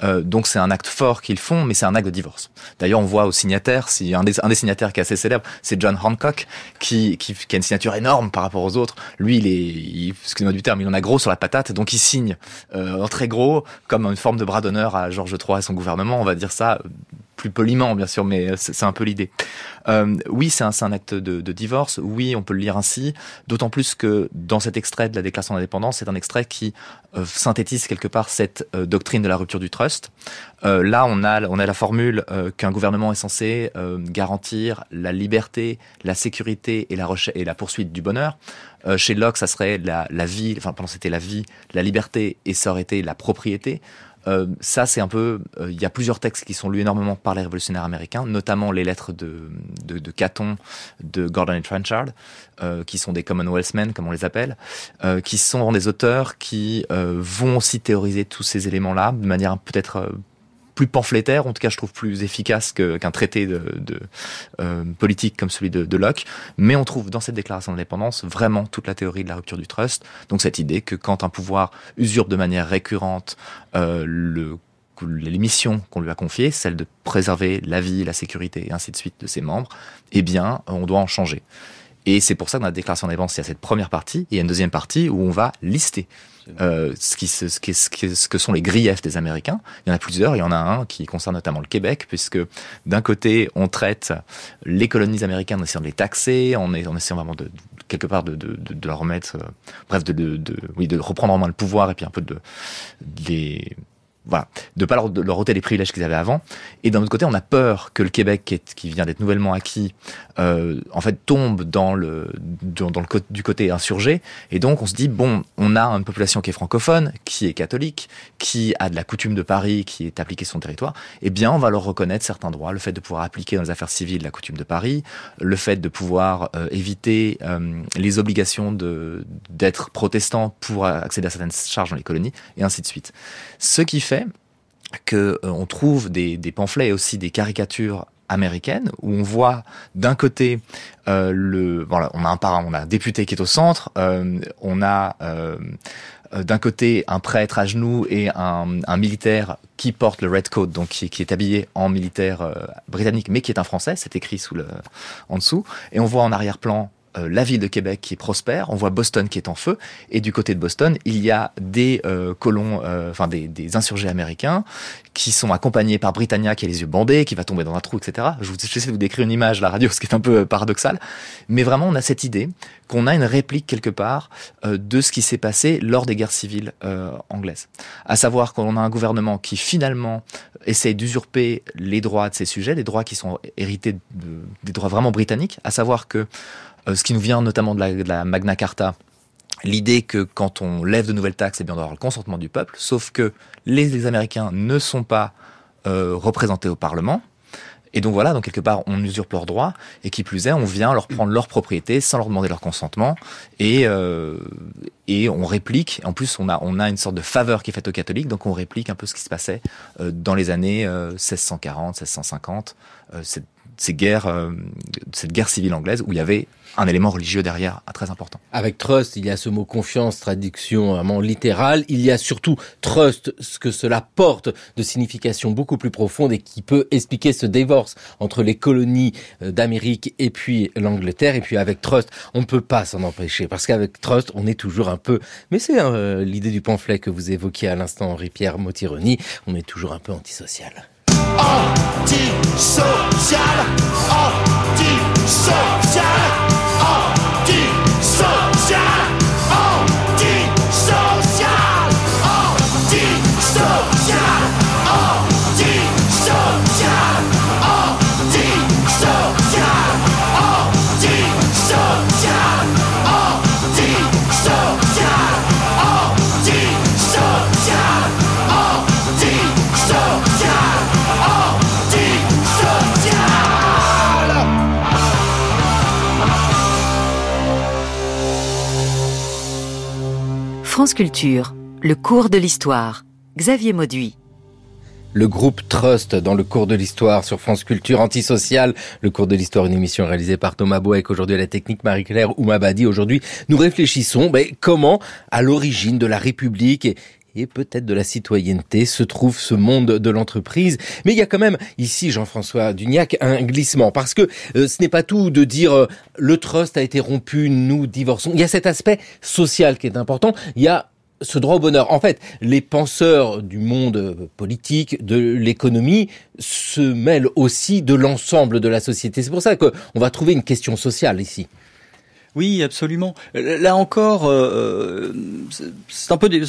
Euh, donc c'est un acte fort qu'ils font, mais c'est un acte de divorce. D'ailleurs, on voit au signataire, si un des, signataires qui est assez célèbre, c'est John Hancock, qui, qui, qui, a une signature énorme par rapport aux autres. Lui, il est, excusez-moi du terme, il en a gros sur la patate, donc il signe euh, en très gros, comme une forme de bras d'honneur à Georges III et son gouvernement, on va dire ça plus poliment, bien sûr, mais c'est un peu l'idée. Euh, oui, c'est un, un, acte de, de, divorce. Oui, on peut le lire ainsi. D'autant plus que dans cet extrait de la Déclaration d'indépendance, c'est un extrait qui euh, synthétise quelque part cette euh, doctrine de la rupture du trust. Euh, là, on a, on a la formule qu'un gouvernement est censé garantir la liberté, la sécurité et la, et la poursuite du bonheur. chez Locke, ça serait la, la vie, enfin, pendant c'était la vie, la liberté et ça aurait été la propriété. Euh, ça, c'est un peu. Euh, il y a plusieurs textes qui sont lus énormément par les révolutionnaires américains, notamment les lettres de, de, de Caton, de Gordon et Trenchard, euh, qui sont des Commonwealthmen, comme on les appelle, euh, qui sont des auteurs qui vont aussi théoriser tous ces éléments-là de manière peut-être plus pamphlétaire, en tout cas je trouve plus efficace qu'un traité de, de euh, politique comme celui de, de, Locke. Mais on trouve dans cette déclaration d'indépendance vraiment toute la théorie de la rupture du trust. Donc cette idée que quand un pouvoir usurpe de manière récurrente euh, le les missions qu'on lui a confiées, celle de préserver la vie, la sécurité et ainsi de suite de ses membres, eh bien, on doit en changer. Et c'est pour ça que dans la déclaration d'indépendance, il y a cette première partie, et il y a une deuxième partie où on va lister euh, ce, qui, ce, qui, ce, qui, ce, que sont les griefs des Américains. Il y en a plusieurs. Il y en a un qui concerne notamment le Québec, puisque d'un côté, on traite les colonies américaines en essayant de les taxer, en, en essayant vraiment de, quelque part de, de, de, leur remettre, euh, bref, de, de, oui, de reprendre en main le pouvoir et puis un peu de, de les voilà, de pas leur, ôter les privilèges qu'ils avaient avant. Et d'un autre côté, on a peur que le Québec, qui, vient d'être nouvellement acquis, euh, en fait, tombe dans le dans, le du côté insurgé. Et donc, on se dit bon, on a une population qui est francophone, qui est catholique, qui a de la coutume de Paris, qui est appliquée sur son territoire. Eh bien, on va leur reconnaître certains droits, le fait de pouvoir appliquer dans les affaires civiles la coutume de Paris, le fait de pouvoir euh, éviter euh, les obligations de d'être protestant pour accéder à certaines charges dans les colonies, et ainsi de suite. Ce qui fait que euh, on trouve des, pamphlets et aussi des caricatures américaines où on voit d'un côté euh, le voilà on a un parent on a un député qui est au centre euh, on a euh, d'un côté un prêtre à genoux et un, militaire qui porte le red coat donc qui, qui est habillé en militaire britannique mais qui est un français c'est écrit sous le en dessous et on voit en arrière-plan euh, la ville de Québec qui est prospère, on voit Boston qui est en feu, et du côté de Boston, il y a des euh, colons, euh, enfin des, des, insurgés américains qui sont accompagnés par Britannia qui a les yeux bandés, qui va tomber dans un trou, etc. Je vous j'essaie de vous décrire une image la radio, ce qui est un peu paradoxal, mais vraiment on a cette idée qu'on a une réplique quelque part de ce qui s'est passé lors des guerres civiles anglaises. À savoir qu'on a un gouvernement qui finalement essaie d'usurper les droits de ces sujets, des droits qui sont hérités de, des droits vraiment britanniques, à savoir que euh, ce qui nous vient notamment de la, Magna Carta, l'idée que quand on lève de nouvelles taxes, eh bien, on doit avoir le consentement du peuple, sauf que les, Américains ne sont pas euh, représentés au Parlement. Et donc voilà, donc quelque part, on usurpe leurs droits, et qui plus est, on vient leur prendre leur propriété sans leur demander leur consentement, et, euh, et on réplique. En plus, on a, on a une sorte de faveur qui est faite aux catholiques, donc on réplique un peu ce qui se passait euh, dans les années euh, 1640, 1650, euh, cette, ces guerres, euh, cette guerre civile anglaise où il y avait un élément religieux derrière très important. Avec trust, il y a ce mot confiance, traduction vraiment littérale. Il y a surtout trust, ce que cela porte de signification beaucoup plus profonde et qui peut expliquer ce divorce entre les colonies euh, d'Amérique et puis l'Angleterre. Et puis avec trust, on ne peut pas s'en empêcher parce qu'avec trust, on est toujours un peu. Mais c'est euh, l'idée du pamphlet que vous évoquiez à l'instant, Henri-Pierre Motironi. On est toujours un peu antisocial. Antisocial, antisocial. France Culture, le cours de l'histoire. Xavier Mauduit. le groupe Trust dans le cours de l'histoire sur France Culture Antisociale. Le cours de l'histoire, une émission réalisée par Thomas Boek, aujourd'hui à la technique Marie-Claire Oumabadi. Aujourd'hui, nous réfléchissons mais comment, à l'origine de la République et peut-être de la citoyenneté se trouve ce monde de l'entreprise. Mais il y a quand même ici, Jean-François Duniac, un glissement parce que euh, ce n'est pas tout de dire euh, le trust a été rompu, nous divorçons. Il y a cet aspect social qui est important. Il y a ce droit au bonheur. En fait, les penseurs du monde politique, de l'économie, se mêlent aussi de l'ensemble de la société. C'est pour ça qu'on va trouver une question sociale ici. Oui, absolument. Là encore, euh, c'est un peu des,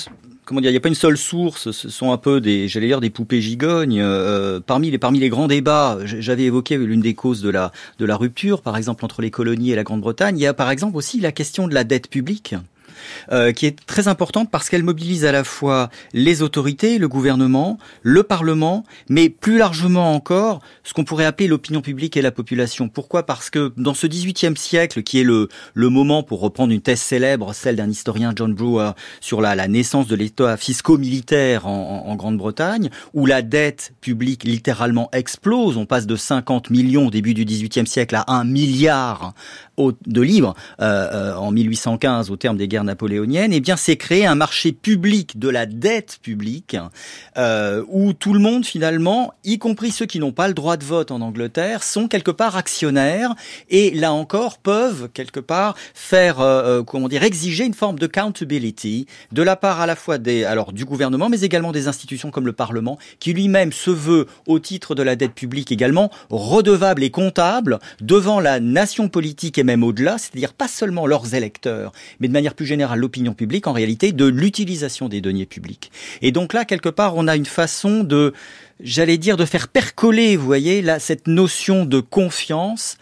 comment dire, il n'y a pas une seule source. Ce sont un peu des, j'allais dire, des poupées gigognes. Euh, parmi les parmi les grands débats, j'avais évoqué l'une des causes de la de la rupture, par exemple entre les colonies et la Grande-Bretagne. Il y a par exemple aussi la question de la dette publique. Euh, qui est très importante parce qu'elle mobilise à la fois les autorités, le gouvernement, le Parlement, mais plus largement encore ce qu'on pourrait appeler l'opinion publique et la population. Pourquoi? Parce que dans ce XVIIIe siècle, qui est le, le moment, pour reprendre une thèse célèbre, celle d'un historien John Brewer, sur la, naissance de l'État fisco-militaire en, Grande-Bretagne, où la dette publique littéralement explose, on passe de 50 millions au début du XVIIIe siècle à 1 milliard de livres euh, euh, en 1815 au terme des guerres napoléoniennes, eh bien c'est créer un marché public de la dette publique euh, où tout le monde finalement, y compris ceux qui n'ont pas le droit de vote en Angleterre, sont quelque part actionnaires et là encore peuvent quelque part faire euh, euh comment dire exiger une forme de accountability de la part à la fois des alors du gouvernement mais également des institutions comme le Parlement qui lui-même se veut au titre de la dette publique également redevable et comptable devant la nation politique et même au-delà, c'est-à-dire pas seulement leurs électeurs, mais de manière plus générale l'opinion publique, en réalité, de l'utilisation des deniers publics. Et donc là, quelque part, on a une façon de, j'allais dire, de faire percoler, vous voyez, là, cette notion de confiance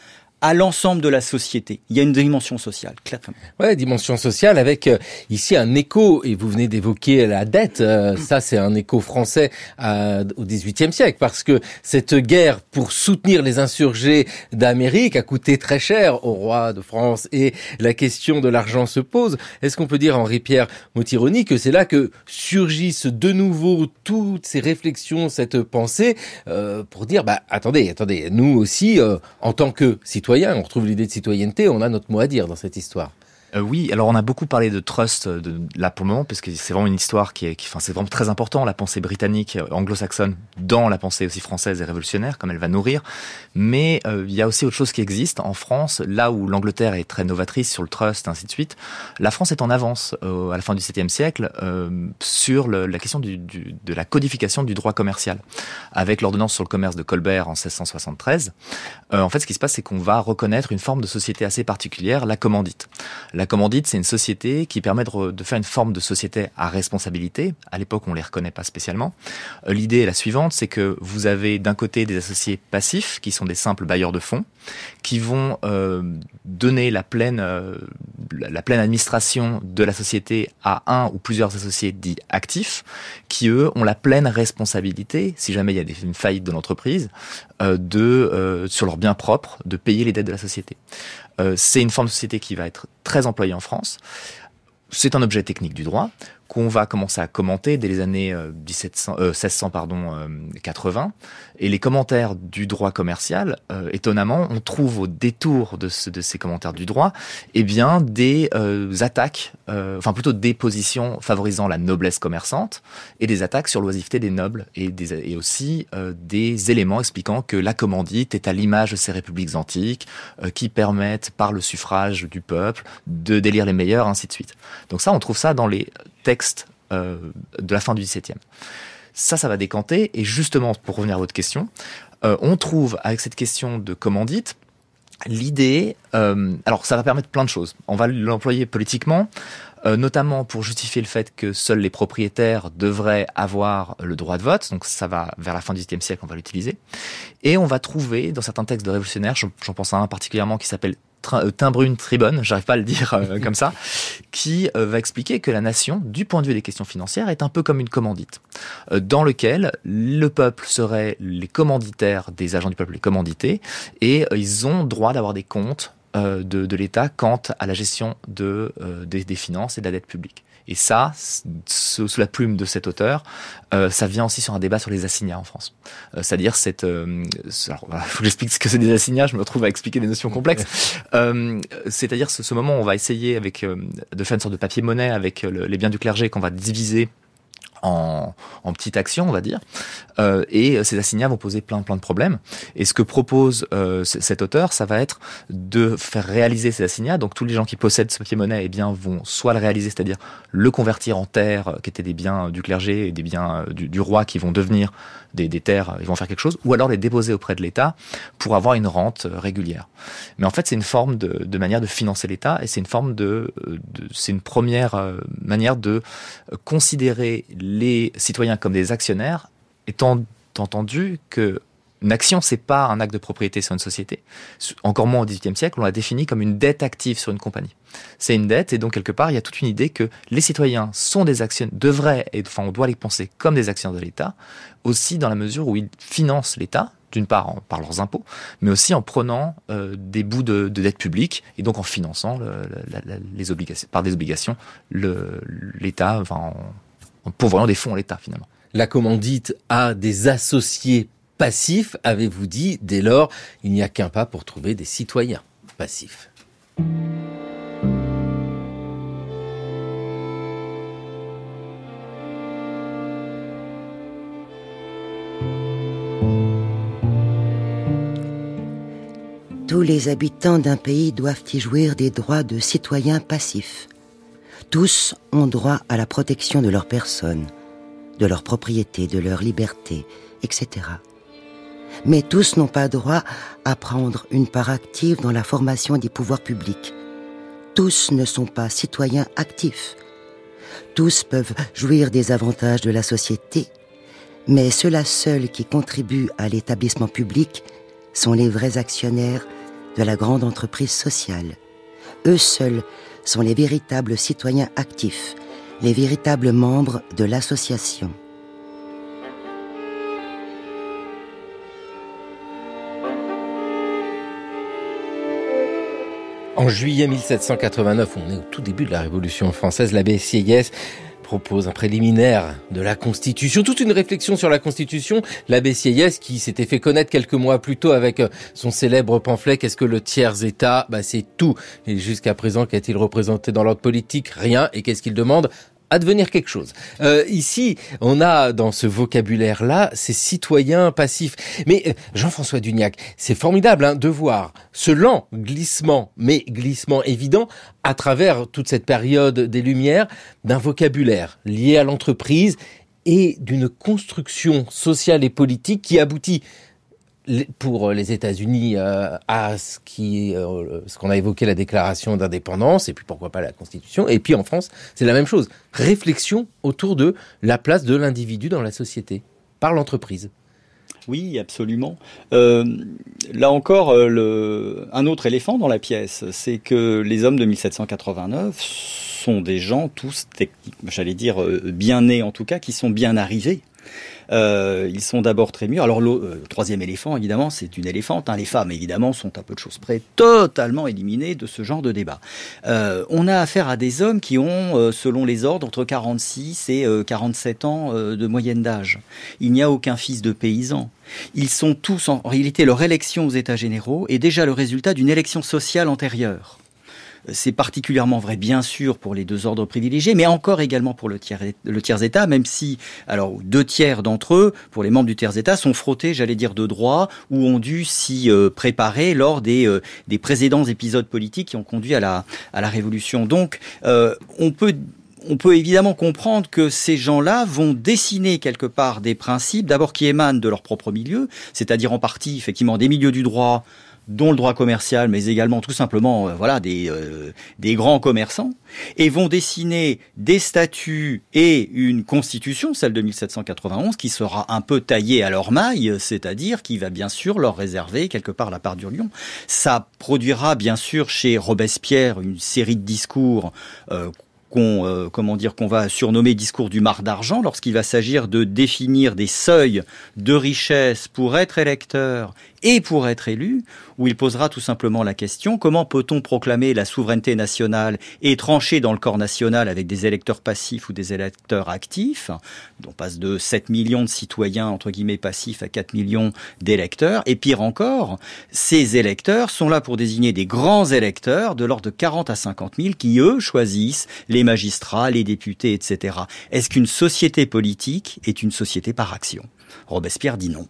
à l'ensemble de la société. Il y a une dimension sociale, clairement. Ouais, dimension sociale avec euh, ici un écho, et vous venez d'évoquer la dette, euh, ça c'est un écho français euh, au XVIIIe siècle, parce que cette guerre pour soutenir les insurgés d'Amérique a coûté très cher au roi de France, et la question de l'argent se pose. Est-ce qu'on peut dire, Henri-Pierre Mautironi, que c'est là que surgissent de nouveau toutes ces réflexions, cette pensée, pour dire, bah attendez, attendez, nous aussi, en tant que citoyens, on retrouve l'idée de citoyenneté, on a notre mot à dire dans cette histoire. Euh, oui, alors on a beaucoup parlé de trust euh, de, là pour le moment, parce que c'est vraiment une histoire qui est, enfin, c'est vraiment très important, la pensée britannique, euh, anglo-saxonne, dans la pensée aussi française et révolutionnaire, comme elle va nourrir. Mais il y a aussi autre chose qui existe. En France, là où l'Angleterre est très novatrice sur le trust, ainsi de suite, la France est en avance euh, à la fin du XVIIe siècle sur le, la question du, du, de la codification du droit commercial. Avec l'ordonnance sur le commerce de Colbert en 1673, en fait, ce qui se passe, c'est qu'on va reconnaître une forme de société assez particulière, la commandite. Commandite, c'est une société qui permet de, faire une forme de société à responsabilité. À l'époque, on les reconnaît pas spécialement. Euh, L'idée est la suivante, c'est que vous avez d'un côté des associés passifs, qui sont des simples bailleurs de fonds, qui vont euh, donner la pleine, euh, la pleine administration de la société à un ou plusieurs associés dits actifs, qui eux ont la pleine responsabilité, si jamais il y a des, une faillite de l'entreprise, euh, de euh, sur leurs biens propres, de payer les dettes de la société. Euh, c'est une forme de société qui va être très employée en France. C'est un objet technique du droit qu'on va commencer à commenter dès les années 1700, euh, 1600 pardon, euh, 80. Et les commentaires du droit commercial, euh, étonnamment, on trouve au détour de, ce, de ces commentaires du droit, eh bien des euh, attaques, euh, enfin plutôt des positions favorisant la noblesse commerçante et des attaques sur l'oisiveté des nobles et, des, et aussi euh, des éléments expliquant que la commandite est à l'image de ces républiques antiques euh, qui permettent par le suffrage du peuple de délire les meilleurs, ainsi de suite. Donc ça, on trouve ça dans les texte euh, de la fin du XVIIe. Ça, ça va décanter. Et justement, pour revenir à votre question, euh, on trouve avec cette question de commandite l'idée. Euh, alors, ça va permettre plein de choses. On va l'employer politiquement. Notamment pour justifier le fait que seuls les propriétaires devraient avoir le droit de vote. Donc ça va vers la fin du XVIIe siècle, on va l'utiliser. Et on va trouver dans certains textes de révolutionnaires, j'en pense à un particulièrement qui s'appelle Timbrune Tribune, j'arrive pas à le dire euh, comme ça, qui euh, va expliquer que la nation, du point de vue des questions financières, est un peu comme une commandite, euh, dans lequel le peuple serait les commanditaires des agents du peuple, les commandités, et ils ont droit d'avoir des comptes de, de l'État quant à la gestion de, des, des finances et de la dette publique. Et ça, sous la plume de cet auteur, euh, ça vient aussi sur un débat sur les assignats en France. Euh, c'est-à-dire cette... Euh, alors, faut que j'explique ce que c'est des assignats, je me retrouve à expliquer des notions complexes. Euh, c'est-à-dire ce, ce, moment où on va essayer avec de faire une sorte de papier-monnaie avec le, les biens du clergé qu'on va diviser en, en petites actions, on va dire. Euh, et ces assignats vont poser plein plein de problèmes. Et ce que propose euh, cet auteur, ça va être de faire réaliser ces assignats. Donc tous les gens qui possèdent ce papier monnaie, eh bien vont soit le réaliser, c'est-à-dire le convertir en terres, euh, qui étaient des biens du clergé et des biens du, roi, qui vont devenir des, terres, ils vont faire quelque chose, ou alors les déposer auprès de l'État pour avoir une rente régulière. Mais en fait, c'est une forme de, manière de financer l'État et c'est une forme de c'est une première manière de considérer les citoyens comme des actionnaires étant entendu que une action, c'est pas un acte de propriété sur une société. Encore moins au XVIIIe siècle, on l'a défini comme une dette active sur une compagnie. C'est une dette, et donc quelque part, il y a toute une idée que les citoyens sont des actionnaires, devraient, et enfin, on doit les penser comme des actionnaires de l'État, aussi dans la mesure où ils financent l'État, d'une part par leurs impôts, mais aussi en prenant euh, des bouts de, de, dette publique et donc en finançant les obligations, par des obligations l'État, enfin en, en pourvoyant des fonds à l'État finalement la commandite a des associés passifs, avez-vous dit, dès lors, il n'y a qu'un pas pour trouver des citoyens passifs. Tous les habitants d'un pays doivent y jouir des droits de citoyens passifs. Tous ont droit à la protection de leur personne, de leur propriété, de leur liberté, etc. Mais tous n'ont pas droit à prendre une part active dans la formation des pouvoirs publics. Tous ne sont pas citoyens actifs. Tous peuvent jouir des avantages de la société, mais ceux-là seuls qui contribuent à l'établissement public sont les vrais actionnaires de la grande entreprise sociale. Eux seuls sont les véritables citoyens actifs, les véritables membres de l'association. En juillet 1789, on est au tout début de la Révolution française, l'abbé Sieyès propose un préliminaire de la Constitution, toute une réflexion sur la Constitution. L'abbé Sieyès, qui s'était fait connaître quelques mois plus tôt avec son célèbre pamphlet Qu'est-ce que le tiers-État bah, C'est tout. Et jusqu'à présent, qu'a-t-il représenté dans l'ordre politique? Rien. Et qu'est-ce qu'il demande? À devenir quelque chose. Euh, ici, on a dans ce vocabulaire-là ces citoyens passifs. Mais euh, Jean-François Duniac, c'est formidable hein, de voir ce lent glissement, mais glissement évident, à travers toute cette période des Lumières, d'un vocabulaire lié à l'entreprise et d'une construction sociale et politique qui aboutit pour les États-Unis euh, à euh, ce qu'on a évoqué la déclaration d'indépendance et puis pourquoi pas la constitution. Et puis en France c'est la même chose. Réflexion autour de la place de l'individu dans la société par l'entreprise. Oui, absolument. Euh, là encore, euh, un autre éléphant dans la pièce, c'est que les hommes de 1789 sont des gens tous, j'allais dire, euh, bien nés en tout cas, qui sont bien arrivés euh, ils sont d'abord très mûrs. Alors le euh, troisième éléphant, évidemment, c'est une éléphante. Hein. Les femmes, évidemment, sont à peu de choses près totalement éliminées de ce genre de débat. Euh, on a affaire à des hommes qui ont, selon les ordres, entre 46 et 47 euh, ans de moyenne d'âge. Il n'y a aucun fils de paysan. Ils sont tous, en réalité, leur élection aux États généraux est déjà le résultat d'une élection sociale antérieure. C'est particulièrement vrai, bien sûr, pour les deux ordres privilégiés, mais encore également pour le tiers, état, même si, alors, deux tiers d'entre eux, pour les membres du tiers état, sont frottés, j'allais dire, de droit, ou ont dû s'y euh, préparer lors des, euh, des précédents épisodes politiques qui ont conduit à la, à la Révolution. Donc, euh, on peut on peut évidemment comprendre que ces gens-là vont dessiner quelque part des principes, d'abord qui émanent de leur propre milieu, c'est-à-dire en partie effectivement des milieux du droit, dont le droit commercial, mais également tout simplement euh, voilà des, euh, des grands commerçants, et vont dessiner des statuts et une constitution, celle de 1791, qui sera un peu taillée à leur maille, c'est-à-dire qui va bien sûr leur réserver quelque part la part du lion. Ça produira bien sûr chez Robespierre une série de discours euh, qu'on comment dire qu'on va surnommer discours du mar d'argent lorsqu'il va s'agir de définir des seuils de richesse pour être électeur et pour être élu où il posera tout simplement la question comment peut-on proclamer la souveraineté nationale et trancher dans le corps national avec des électeurs passifs ou des électeurs actifs On passe de 7 millions de citoyens entre guillemets passifs à 4 millions d'électeurs. Et pire encore, ces électeurs sont là pour désigner des grands électeurs de l'ordre de 40 à 50 000 qui eux choisissent les magistrats, les députés, etc. Est-ce qu'une société politique est une société par action? Robespierre dit non.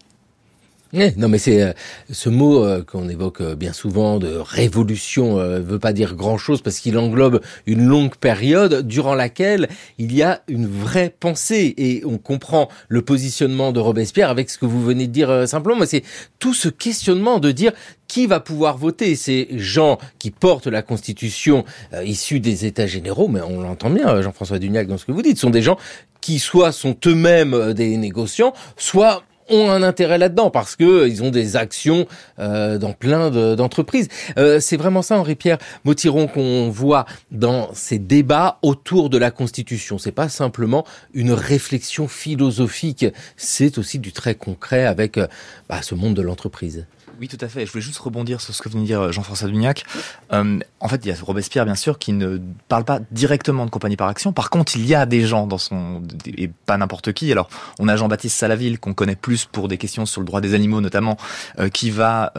Eh, non, mais c'est euh, ce mot euh, qu'on évoque euh, bien souvent de révolution euh, veut pas dire grand-chose parce qu'il englobe une longue période durant laquelle il y a une vraie pensée et on comprend le positionnement de Robespierre avec ce que vous venez de dire simplement. Mais c'est tout ce questionnement de dire qui va pouvoir voter Ces gens qui portent la Constitution issue des États généraux, mais on l'entend bien, Jean-François Duniac, dans ce que vous dites, sont des gens qui soit sont eux-mêmes des négociants, soit ont un intérêt là-dedans parce que ils ont des actions euh, dans plein d'entreprises. Euh, c'est vraiment ça, Henri Pierre Motiron, qu'on voit dans ces débats autour de la Constitution. C'est pas simplement une réflexion philosophique, c'est aussi du très concret avec euh, bah, ce monde de l'entreprise. Oui, tout à fait. Je voulais juste rebondir sur ce que venait de dire euh, Jean-François Dugnac. Euh, en fait, il y a Robespierre, bien sûr, qui ne parle pas directement de compagnie par action. Par contre, il y a des gens dans son... et pas n'importe qui. Alors, on a Jean-Baptiste Salaville, qu'on connaît plus pour des questions sur le droit des animaux, notamment, euh, qui va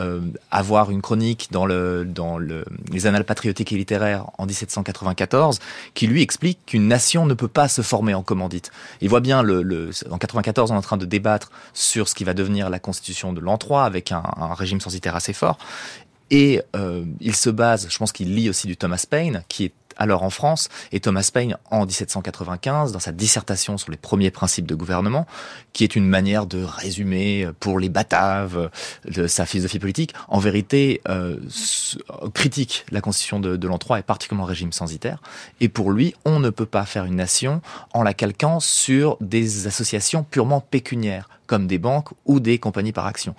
avoir une chronique dans, le, dans le, les annales patriotiques et littéraires en 1794, qui lui explique qu'une nation ne peut pas se former en commandite. Il voit bien, le, le, en 94, on est en train de débattre sur ce qui va devenir la constitution de l'an 3, avec un, un régime censitaire assez fort. Et euh, il se base, je pense qu'il lit aussi du Thomas Paine, qui est alors en France, et Thomas Paine en 1795, dans sa dissertation sur les premiers principes de gouvernement, qui est une manière de résumer pour les bataves de sa philosophie politique, en vérité euh, critique la constitution de, de l'an 3 et particulièrement le régime censitaire. Et pour lui, on ne peut pas faire une nation en la calquant sur des associations purement pécuniaires comme des banques ou des compagnies par action.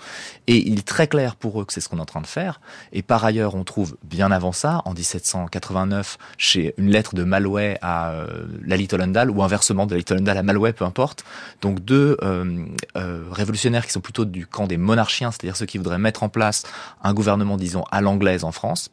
Et il est très clair pour eux que c'est ce qu'on est en train de faire. Et par ailleurs, on trouve bien avant ça, en 1789, chez une lettre de Malouet à euh, Lally Tollendal, ou inversement de Lally Tollendal à Malouet, peu importe. Donc deux euh, euh, révolutionnaires qui sont plutôt du camp des monarchiens, c'est-à-dire ceux qui voudraient mettre en place un gouvernement, disons, à l'anglaise en France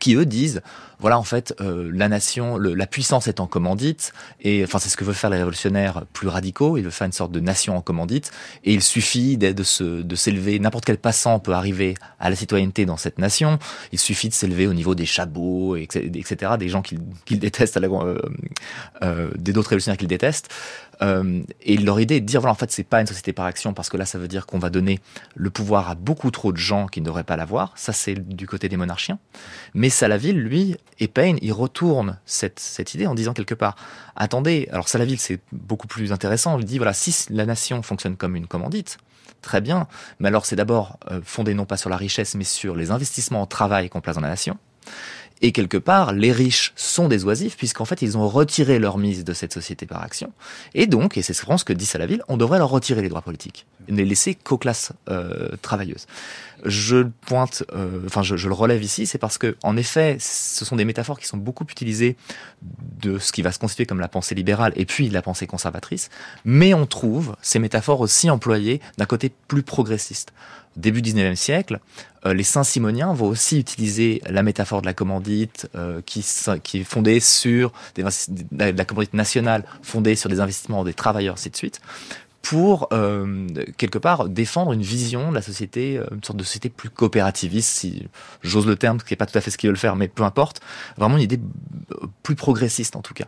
qui eux disent voilà en fait euh, la nation le, la puissance est en commandite et enfin c'est ce que veulent faire les révolutionnaires plus radicaux. Ils veulent faire une sorte de nation en commandite et il suffit de, se de s'élever. N'importe quel passant peut arriver à la citoyenneté dans cette nation. Il suffit de s'élever au niveau des chabots etc des gens qu'ils qu'ils détestent euh, euh, des d'autres révolutionnaires qu'ils détestent euh, et leur idée est de dire voilà en fait c'est pas une société par action parce que là ça veut dire qu'on va donner le pouvoir à beaucoup trop de gens qui ne devraient pas l'avoir. Ça c'est du côté des monarchiens. Mais Salaville lui et Payne il retourne cette, cette idée en disant quelque part attendez alors Salaville c'est beaucoup plus intéressant. Il dit voilà si la nation fonctionne comme une commandite très bien. Mais alors c'est d'abord euh, fondé non pas sur la richesse mais sur les investissements en travail qu'on place dans la nation et quelque part, les riches sont des oisifs puisqu'en fait, ils ont retiré leur mise de cette société par action. Et donc, et c'est ce que dit Salaville, on devrait leur retirer les droits politiques ne les laisser qu'aux classes euh, travailleuses. Je pointe, euh, enfin, je, je, le relève ici, c'est parce que, en effet, ce sont des métaphores qui sont beaucoup utilisées de ce qui va se constituer comme la pensée libérale et puis la pensée conservatrice, mais on trouve ces métaphores aussi employées d'un côté plus progressiste début 19e siècle, euh, les Saint-Simoniens vont aussi utiliser la métaphore de la commandite euh, qui, est fondée sur des, de la commandite nationale, fondée sur des investissements des travailleurs, ainsi de suite, pour euh, quelque part défendre une vision de la société, une sorte de société plus coopérativiste, si j'ose le terme, ce qui n'est pas tout à fait ce qu'ils veulent faire, mais peu importe, vraiment une idée plus progressiste en tout cas.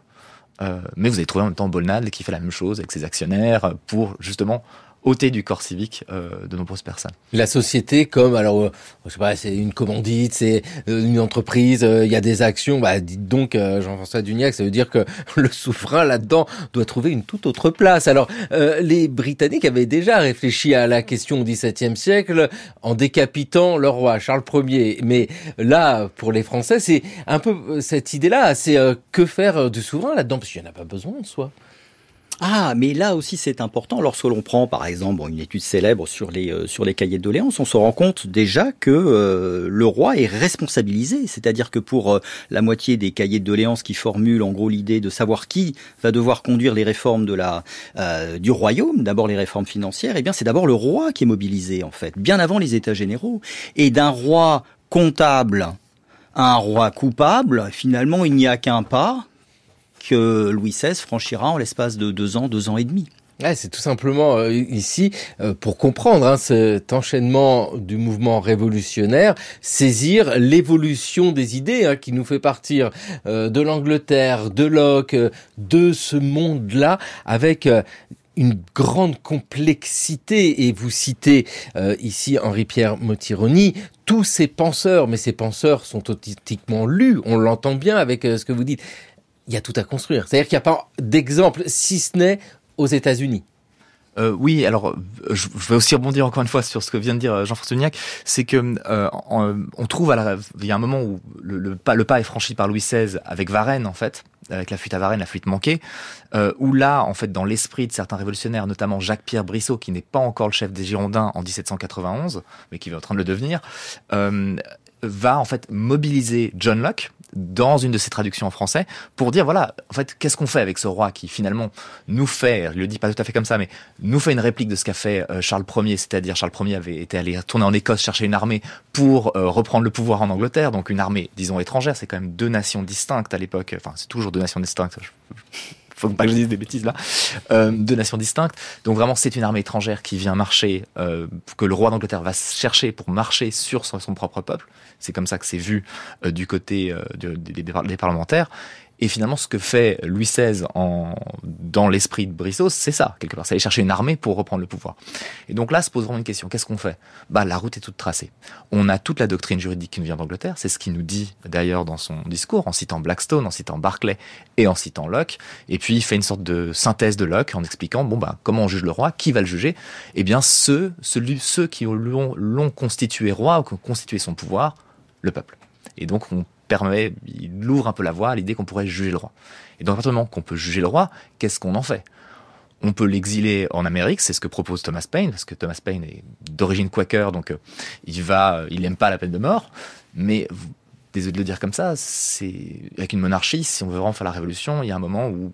Mais vous avez trouvé en même temps Bolnad qui fait la même chose avec ses actionnaires pour justement ôter du corps civique euh, de nombreuses personnes. La société comme alors euh, je sais pas c'est une commandite, c'est euh, une entreprise, euh, il y a des actions, bah dites donc euh, Jean-François Duniac, ça veut dire que le souverain là-dedans doit trouver une toute autre place. Alors les Britanniques avaient déjà réfléchi à la question au XVIIe siècle en décapitant le roi Charles Ier, mais là pour les Français c'est un peu cette idée-là, c'est que faire du souverain là-dedans? Parce qu'il n'y en a pas besoin de soi. Ah, mais là aussi c'est important. Lorsque l'on prend par exemple une étude célèbre sur les euh, sur les cahiers de doléances, on se rend compte déjà que euh, le roi est responsabilisé. C'est-à-dire que pour euh, la moitié des cahiers de doléances qui formulent en gros l'idée de savoir qui va devoir conduire les réformes de la du royaume, d'abord les réformes financières, eh bien c'est d'abord le roi qui est mobilisé en fait, bien avant les États généraux. Et d'un roi comptable à un roi coupable, finalement il n'y a qu'un pas que Louis XVI franchira en l'espace de deux ans, deux ans et demi. c'est tout simplement euh, ici euh, pour comprendre hein, cet enchaînement du mouvement révolutionnaire, saisir l'évolution des idées hein, qui nous fait partir euh, de l'Angleterre, de Locke, de ce monde-là, avec une grande complexité et vous citez ici Henri-Pierre Motironi tous ces penseurs mais ces penseurs sont authentiquement lus on l'entend bien avec ce que vous dites il y a tout à construire. C'est-à-dire qu'il n'y a pas d'exemple, si ce n'est aux États-Unis. Euh, oui, alors je vais aussi rebondir encore une fois sur ce que vient de dire Jean-François Uniac, c'est que euh, trouve à la, il y a un moment où le, pas, est franchi par Louis XVI avec Varennes en fait, avec la fuite à Varennes, la fuite manquée, euh, où là en fait dans l'esprit de certains révolutionnaires, notamment Jacques-Pierre Brissot qui n'est pas encore le chef des Girondins en 1791, mais qui est en train de le devenir, euh, va en fait mobiliser John Locke dans une de ses traductions en français pour dire voilà en fait qu'est-ce qu'on fait avec ce roi qui finalement nous fait il le dit pas tout à fait comme ça mais nous fait une réplique de ce qu'a fait euh, Charles Ier c'est-à-dire Charles Ier avait été allé tourner en Écosse chercher une armée pour euh, reprendre le pouvoir en Angleterre donc une armée disons étrangère. C'est quand même deux nations distinctes à l'époque. Enfin c'est toujours deux nations distinctes faut pas que je dise des bêtises là, euh, deux nations distinctes. Donc vraiment, c'est une armée étrangère qui vient marcher, euh, que le roi d'Angleterre va chercher pour marcher sur son, propre peuple. C'est comme ça que c'est vu euh, du côté euh, des parlementaires. Et finalement, ce que fait Louis XVI en, dans l'esprit de Brissot, c'est ça, quelque part. C'est aller chercher une armée pour reprendre le pouvoir. Et donc là, se pose vraiment une question. Qu'est-ce qu'on fait? Bah, la route est toute tracée. On a toute la doctrine juridique qui nous vient d'Angleterre. C'est ce qu'il nous dit, d'ailleurs, dans son discours, en citant Blackstone, en citant Barclay et en citant Locke. Et puis, il fait une sorte de synthèse de Locke en expliquant, bon, bah, comment on juge le roi Qui va le juger? Eh bien, ceux, celui, ceux qui l'ont constitué roi ou qui ont constitué son pouvoir, le peuple. Et donc, on permet, il ouvre un peu la voie à l'idée qu'on pourrait juger le roi. Et donc, à partir du moment qu'on peut juger le roi, qu'est-ce qu'on en fait? On peut l'exiler en Amérique, c'est ce que propose Thomas Paine, parce que Thomas Paine est d'origine quaker, donc euh, il va, il n'aime pas la peine de mort. Mais désolé de le dire comme ça, c'est avec une monarchie, si on veut vraiment faire la révolution, il y a un moment où,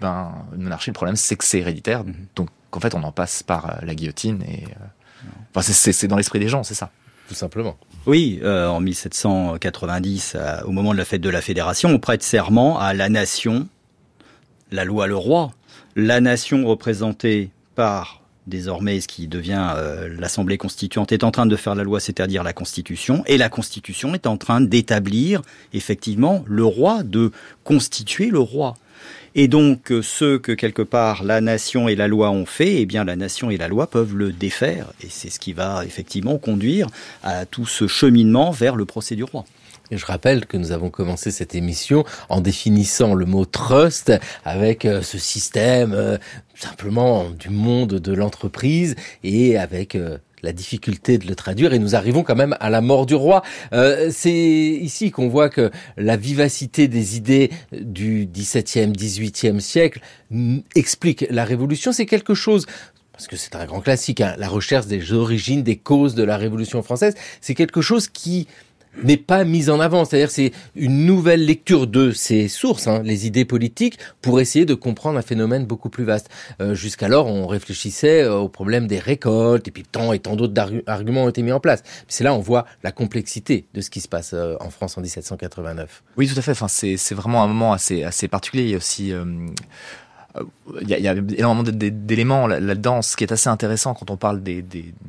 ben, une monarchie, le problème c'est que c'est héréditaire, mm-hmm. donc en fait on en passe par euh, la guillotine et, euh, enfin c'est dans l'esprit des gens, c'est ça tout simplement. Oui, euh, en 1790, euh, au moment de la fête de la Fédération, on prête serment à la nation, la loi le roi. La nation représentée par désormais ce qui devient euh, l'Assemblée constituante est en train de faire la loi, c'est-à-dire la Constitution, et la Constitution est en train d'établir effectivement le roi, de constituer le roi. Et donc, euh, ce que quelque part la nation et la loi ont fait, eh bien, la nation et la loi peuvent le défaire. Et c'est ce qui va effectivement conduire à tout ce cheminement vers le procès du roi. Je rappelle que nous avons commencé cette émission en définissant le mot trust avec euh, ce système euh, simplement du monde de l'entreprise et avec la difficulté de le traduire et nous arrivons quand même à la mort du roi. Euh, c'est ici qu'on voit que la vivacité des idées du XVIIe, XVIIIe siècle explique la révolution. C'est quelque chose parce que c'est un grand classique, hein, la recherche des origines, des causes de la Révolution française, c'est quelque chose qui n'est pas mise en avant. C'est-à-dire c'est une nouvelle lecture de ces sources, hein, les idées politiques, pour essayer de comprendre un phénomène beaucoup plus vaste. Euh, Jusqu'alors, on réfléchissait euh, au problème des récoltes, et puis tant et tant d'autres arguments ont été mis en place. C'est là on voit la complexité de ce qui se passe euh, en France en 1789. Oui, tout à fait. Enfin, c'est vraiment un moment assez, assez particulier. Il y a aussi... Euh il y, a, énormément d'éléments là-dedans. Ce qui est assez intéressant quand on parle des,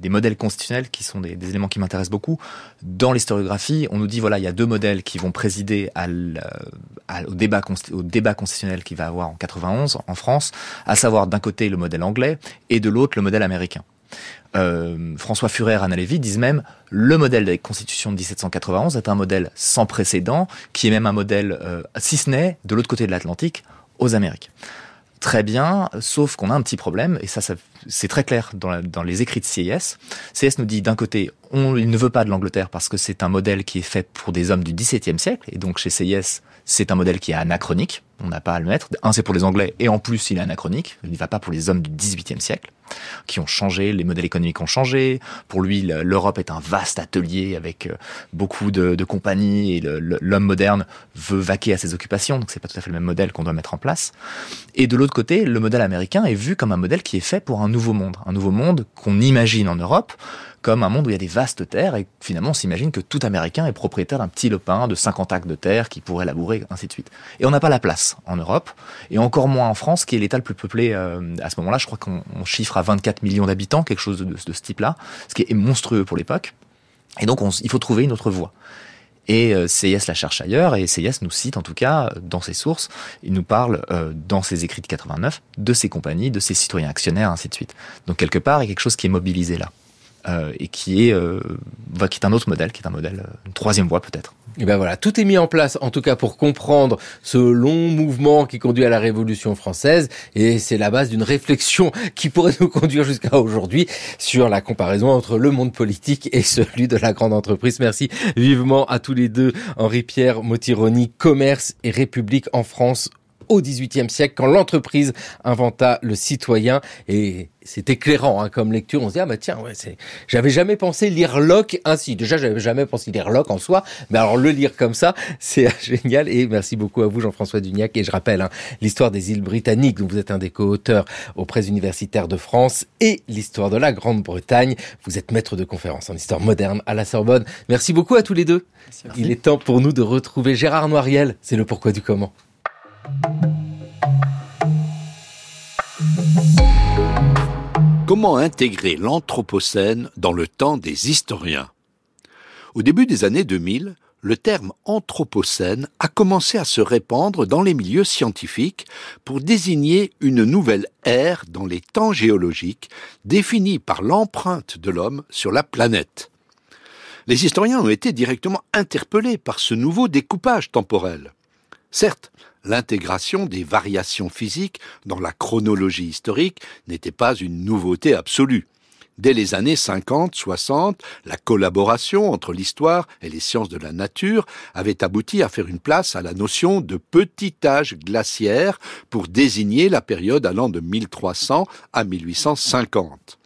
modèles constitutionnels, qui sont des, éléments qui m'intéressent beaucoup. Dans l'historiographie, on nous dit voilà, il y a deux modèles qui vont présider au, débat, constitutionnel qui va avoir en 91 en France, à savoir d'un côté le modèle anglais et de l'autre le modèle américain. Euh, François Furer, Anna Lévy disent même le modèle des constitutions de 1791 est un modèle sans précédent, qui est même un modèle, euh, si ce n'est de l'autre côté de l'Atlantique, aux Amériques très bien, sauf qu'on a un petit problème, et ça, ça c'est très clair dans, dans, les écrits de CIS. CIS nous dit d'un côté, on, il ne veut pas de l'Angleterre parce que c'est un modèle qui est fait pour des hommes du XVIIe siècle, et donc chez CIS, c'est un modèle qui est anachronique. On n'a pas à le mettre. Un, c'est pour les Anglais, et en plus, il est anachronique. Il ne va pas pour les hommes du XVIIIe siècle, qui ont changé, les modèles économiques ont changé. Pour lui, l'Europe est un vaste atelier avec euh, beaucoup de, compagnies, et l'homme moderne veut vaquer à ses occupations, donc c'est pas tout à fait le même modèle qu'on doit mettre en place. Et de l'autre côté, le modèle américain est vu comme un modèle qui est fait pour un nouveau monde. Un nouveau monde qu'on imagine en Europe, comme un monde où il y a des vastes terres et finalement on s'imagine que tout Américain est propriétaire d'un petit lopin de 50 acres de terre qui pourrait labourer, ainsi de suite. Et on n'a pas la place en Europe et encore moins en France qui est l'État le plus peuplé euh, à ce moment-là. Je crois qu'on chiffre à 24 millions d'habitants, quelque chose de, ce type-là, ce qui est monstrueux pour l'époque. Et donc il faut trouver une autre voie. Et euh, CIS la cherche ailleurs, et CIS nous cite en tout cas dans ses sources, il nous parle euh, dans ses écrits de 89 de ses compagnies, de ses citoyens actionnaires, ainsi de suite. Donc quelque part, il y a quelque chose qui est mobilisé là. Et qui est, euh, qui est un autre modèle, qui est un modèle, une troisième voie peut-être. Et ben voilà, tout est mis en place, en tout cas pour comprendre ce long mouvement qui conduit à la Révolution française, et c'est la base d'une réflexion qui pourrait nous conduire jusqu'à aujourd'hui sur la comparaison entre le monde politique et celui de la grande entreprise. Merci vivement à tous les deux, Henri-Pierre Motironi, Commerce et République en France au XVIIIe siècle, quand l'entreprise inventa le citoyen. Et c'est éclairant hein, comme lecture. On se dit ah bah tiens ouais c'est j'avais jamais pensé lire Locke ainsi. Déjà j'avais jamais pensé lire Locke en soi, mais alors le lire comme ça c'est génial. Et merci beaucoup à vous Jean-François Duniac. Et je rappelle hein, l'histoire des îles britanniques dont vous êtes un des co-auteurs aux presses universitaires de France et l'histoire de la Grande-Bretagne. Vous êtes maître de conférence en histoire moderne à la Sorbonne. Merci beaucoup à tous les deux. Il est temps pour nous de retrouver Gérard Noiriel. C'est le pourquoi du comment. Comment intégrer l'Anthropocène dans le temps des historiens? Au début des années 2000, le terme Anthropocène a commencé à se répandre dans les milieux scientifiques pour désigner une nouvelle ère dans les temps géologiques définie par l'empreinte de l'homme sur la planète. Les historiens ont été directement interpellés par ce nouveau découpage temporel. Certes, l'intégration des variations physiques dans la chronologie historique n'était pas une nouveauté absolue. Dès les années 50-60, la collaboration entre l'histoire et les sciences de la nature avait abouti à faire une place à la notion de petit âge glaciaire pour désigner la période allant de 1300 à 1850.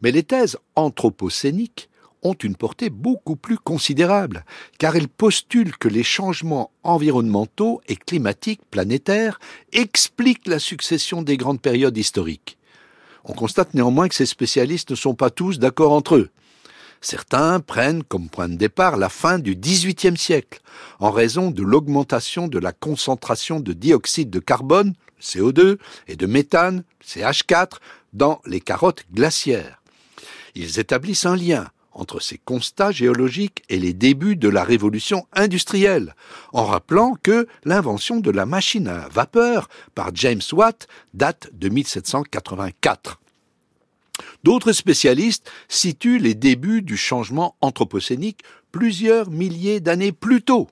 Mais les thèses anthropocéniques ont une portée beaucoup plus considérable, car elles postulent que les changements environnementaux et climatiques planétaires expliquent la succession des grandes périodes historiques. On constate néanmoins que ces spécialistes ne sont pas tous d'accord entre eux. Certains prennent comme point de départ la fin du XVIIIe siècle, en raison de l'augmentation de la concentration de dioxyde de carbone, CO2, et de méthane, CH4, dans les carottes glaciaires. Ils établissent un lien entre ces constats géologiques et les débuts de la révolution industrielle, en rappelant que l'invention de la machine à vapeur par James Watt date de 1784. D'autres spécialistes situent les débuts du changement anthropocénique plusieurs milliers d'années plus tôt,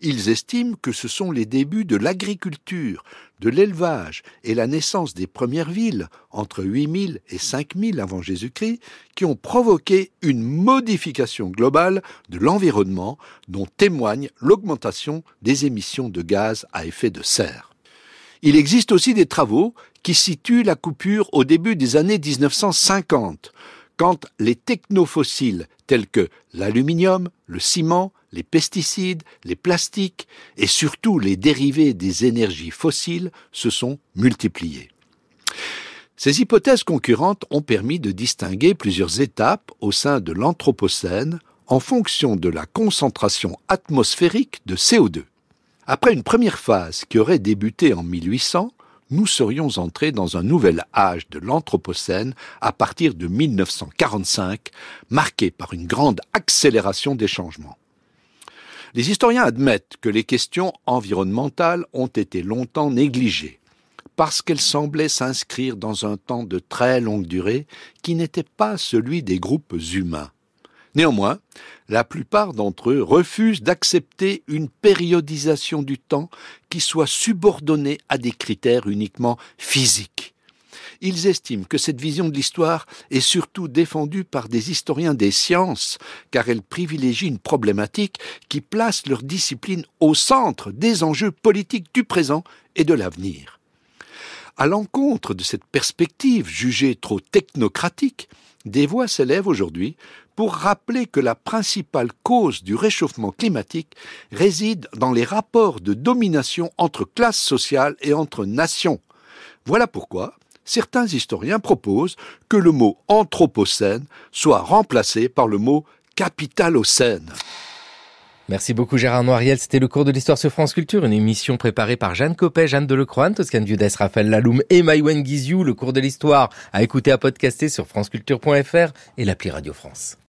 ils estiment que ce sont les débuts de l'agriculture, de l'élevage et la naissance des premières villes entre 8000 et 5000 avant Jésus-Christ qui ont provoqué une modification globale de l'environnement dont témoigne l'augmentation des émissions de gaz à effet de serre. Il existe aussi des travaux qui situent la coupure au début des années 1950, quand les technofossiles tels que l'aluminium, le ciment, les pesticides, les plastiques et surtout les dérivés des énergies fossiles se sont multipliés. Ces hypothèses concurrentes ont permis de distinguer plusieurs étapes au sein de l'Anthropocène en fonction de la concentration atmosphérique de CO2. Après une première phase qui aurait débuté en 1800, nous serions entrés dans un nouvel âge de l'Anthropocène à partir de 1945, marqué par une grande accélération des changements. Les historiens admettent que les questions environnementales ont été longtemps négligées, parce qu'elles semblaient s'inscrire dans un temps de très longue durée qui n'était pas celui des groupes humains. Néanmoins, la plupart d'entre eux refusent d'accepter une périodisation du temps qui soit subordonnée à des critères uniquement physiques. Ils estiment que cette vision de l'histoire est surtout défendue par des historiens des sciences, car elle privilégie une problématique qui place leur discipline au centre des enjeux politiques du présent et de l'avenir. À l'encontre de cette perspective jugée trop technocratique, des voix s'élèvent aujourd'hui pour rappeler que la principale cause du réchauffement climatique réside dans les rapports de domination entre classes sociales et entre nations. Voilà pourquoi certains historiens proposent que le mot anthropocène soit remplacé par le mot capitalocène. Merci beaucoup Gérard Noiriel. C'était le cours de l'histoire sur France Culture, une émission préparée par Jeanne Copet, Jeanne Delecroix, Toscane Viudès, Raphaël Laloum et Maïwen Guizou. Le cours de l'histoire à écouter, à podcaster sur franceculture.fr et l'appli Radio France.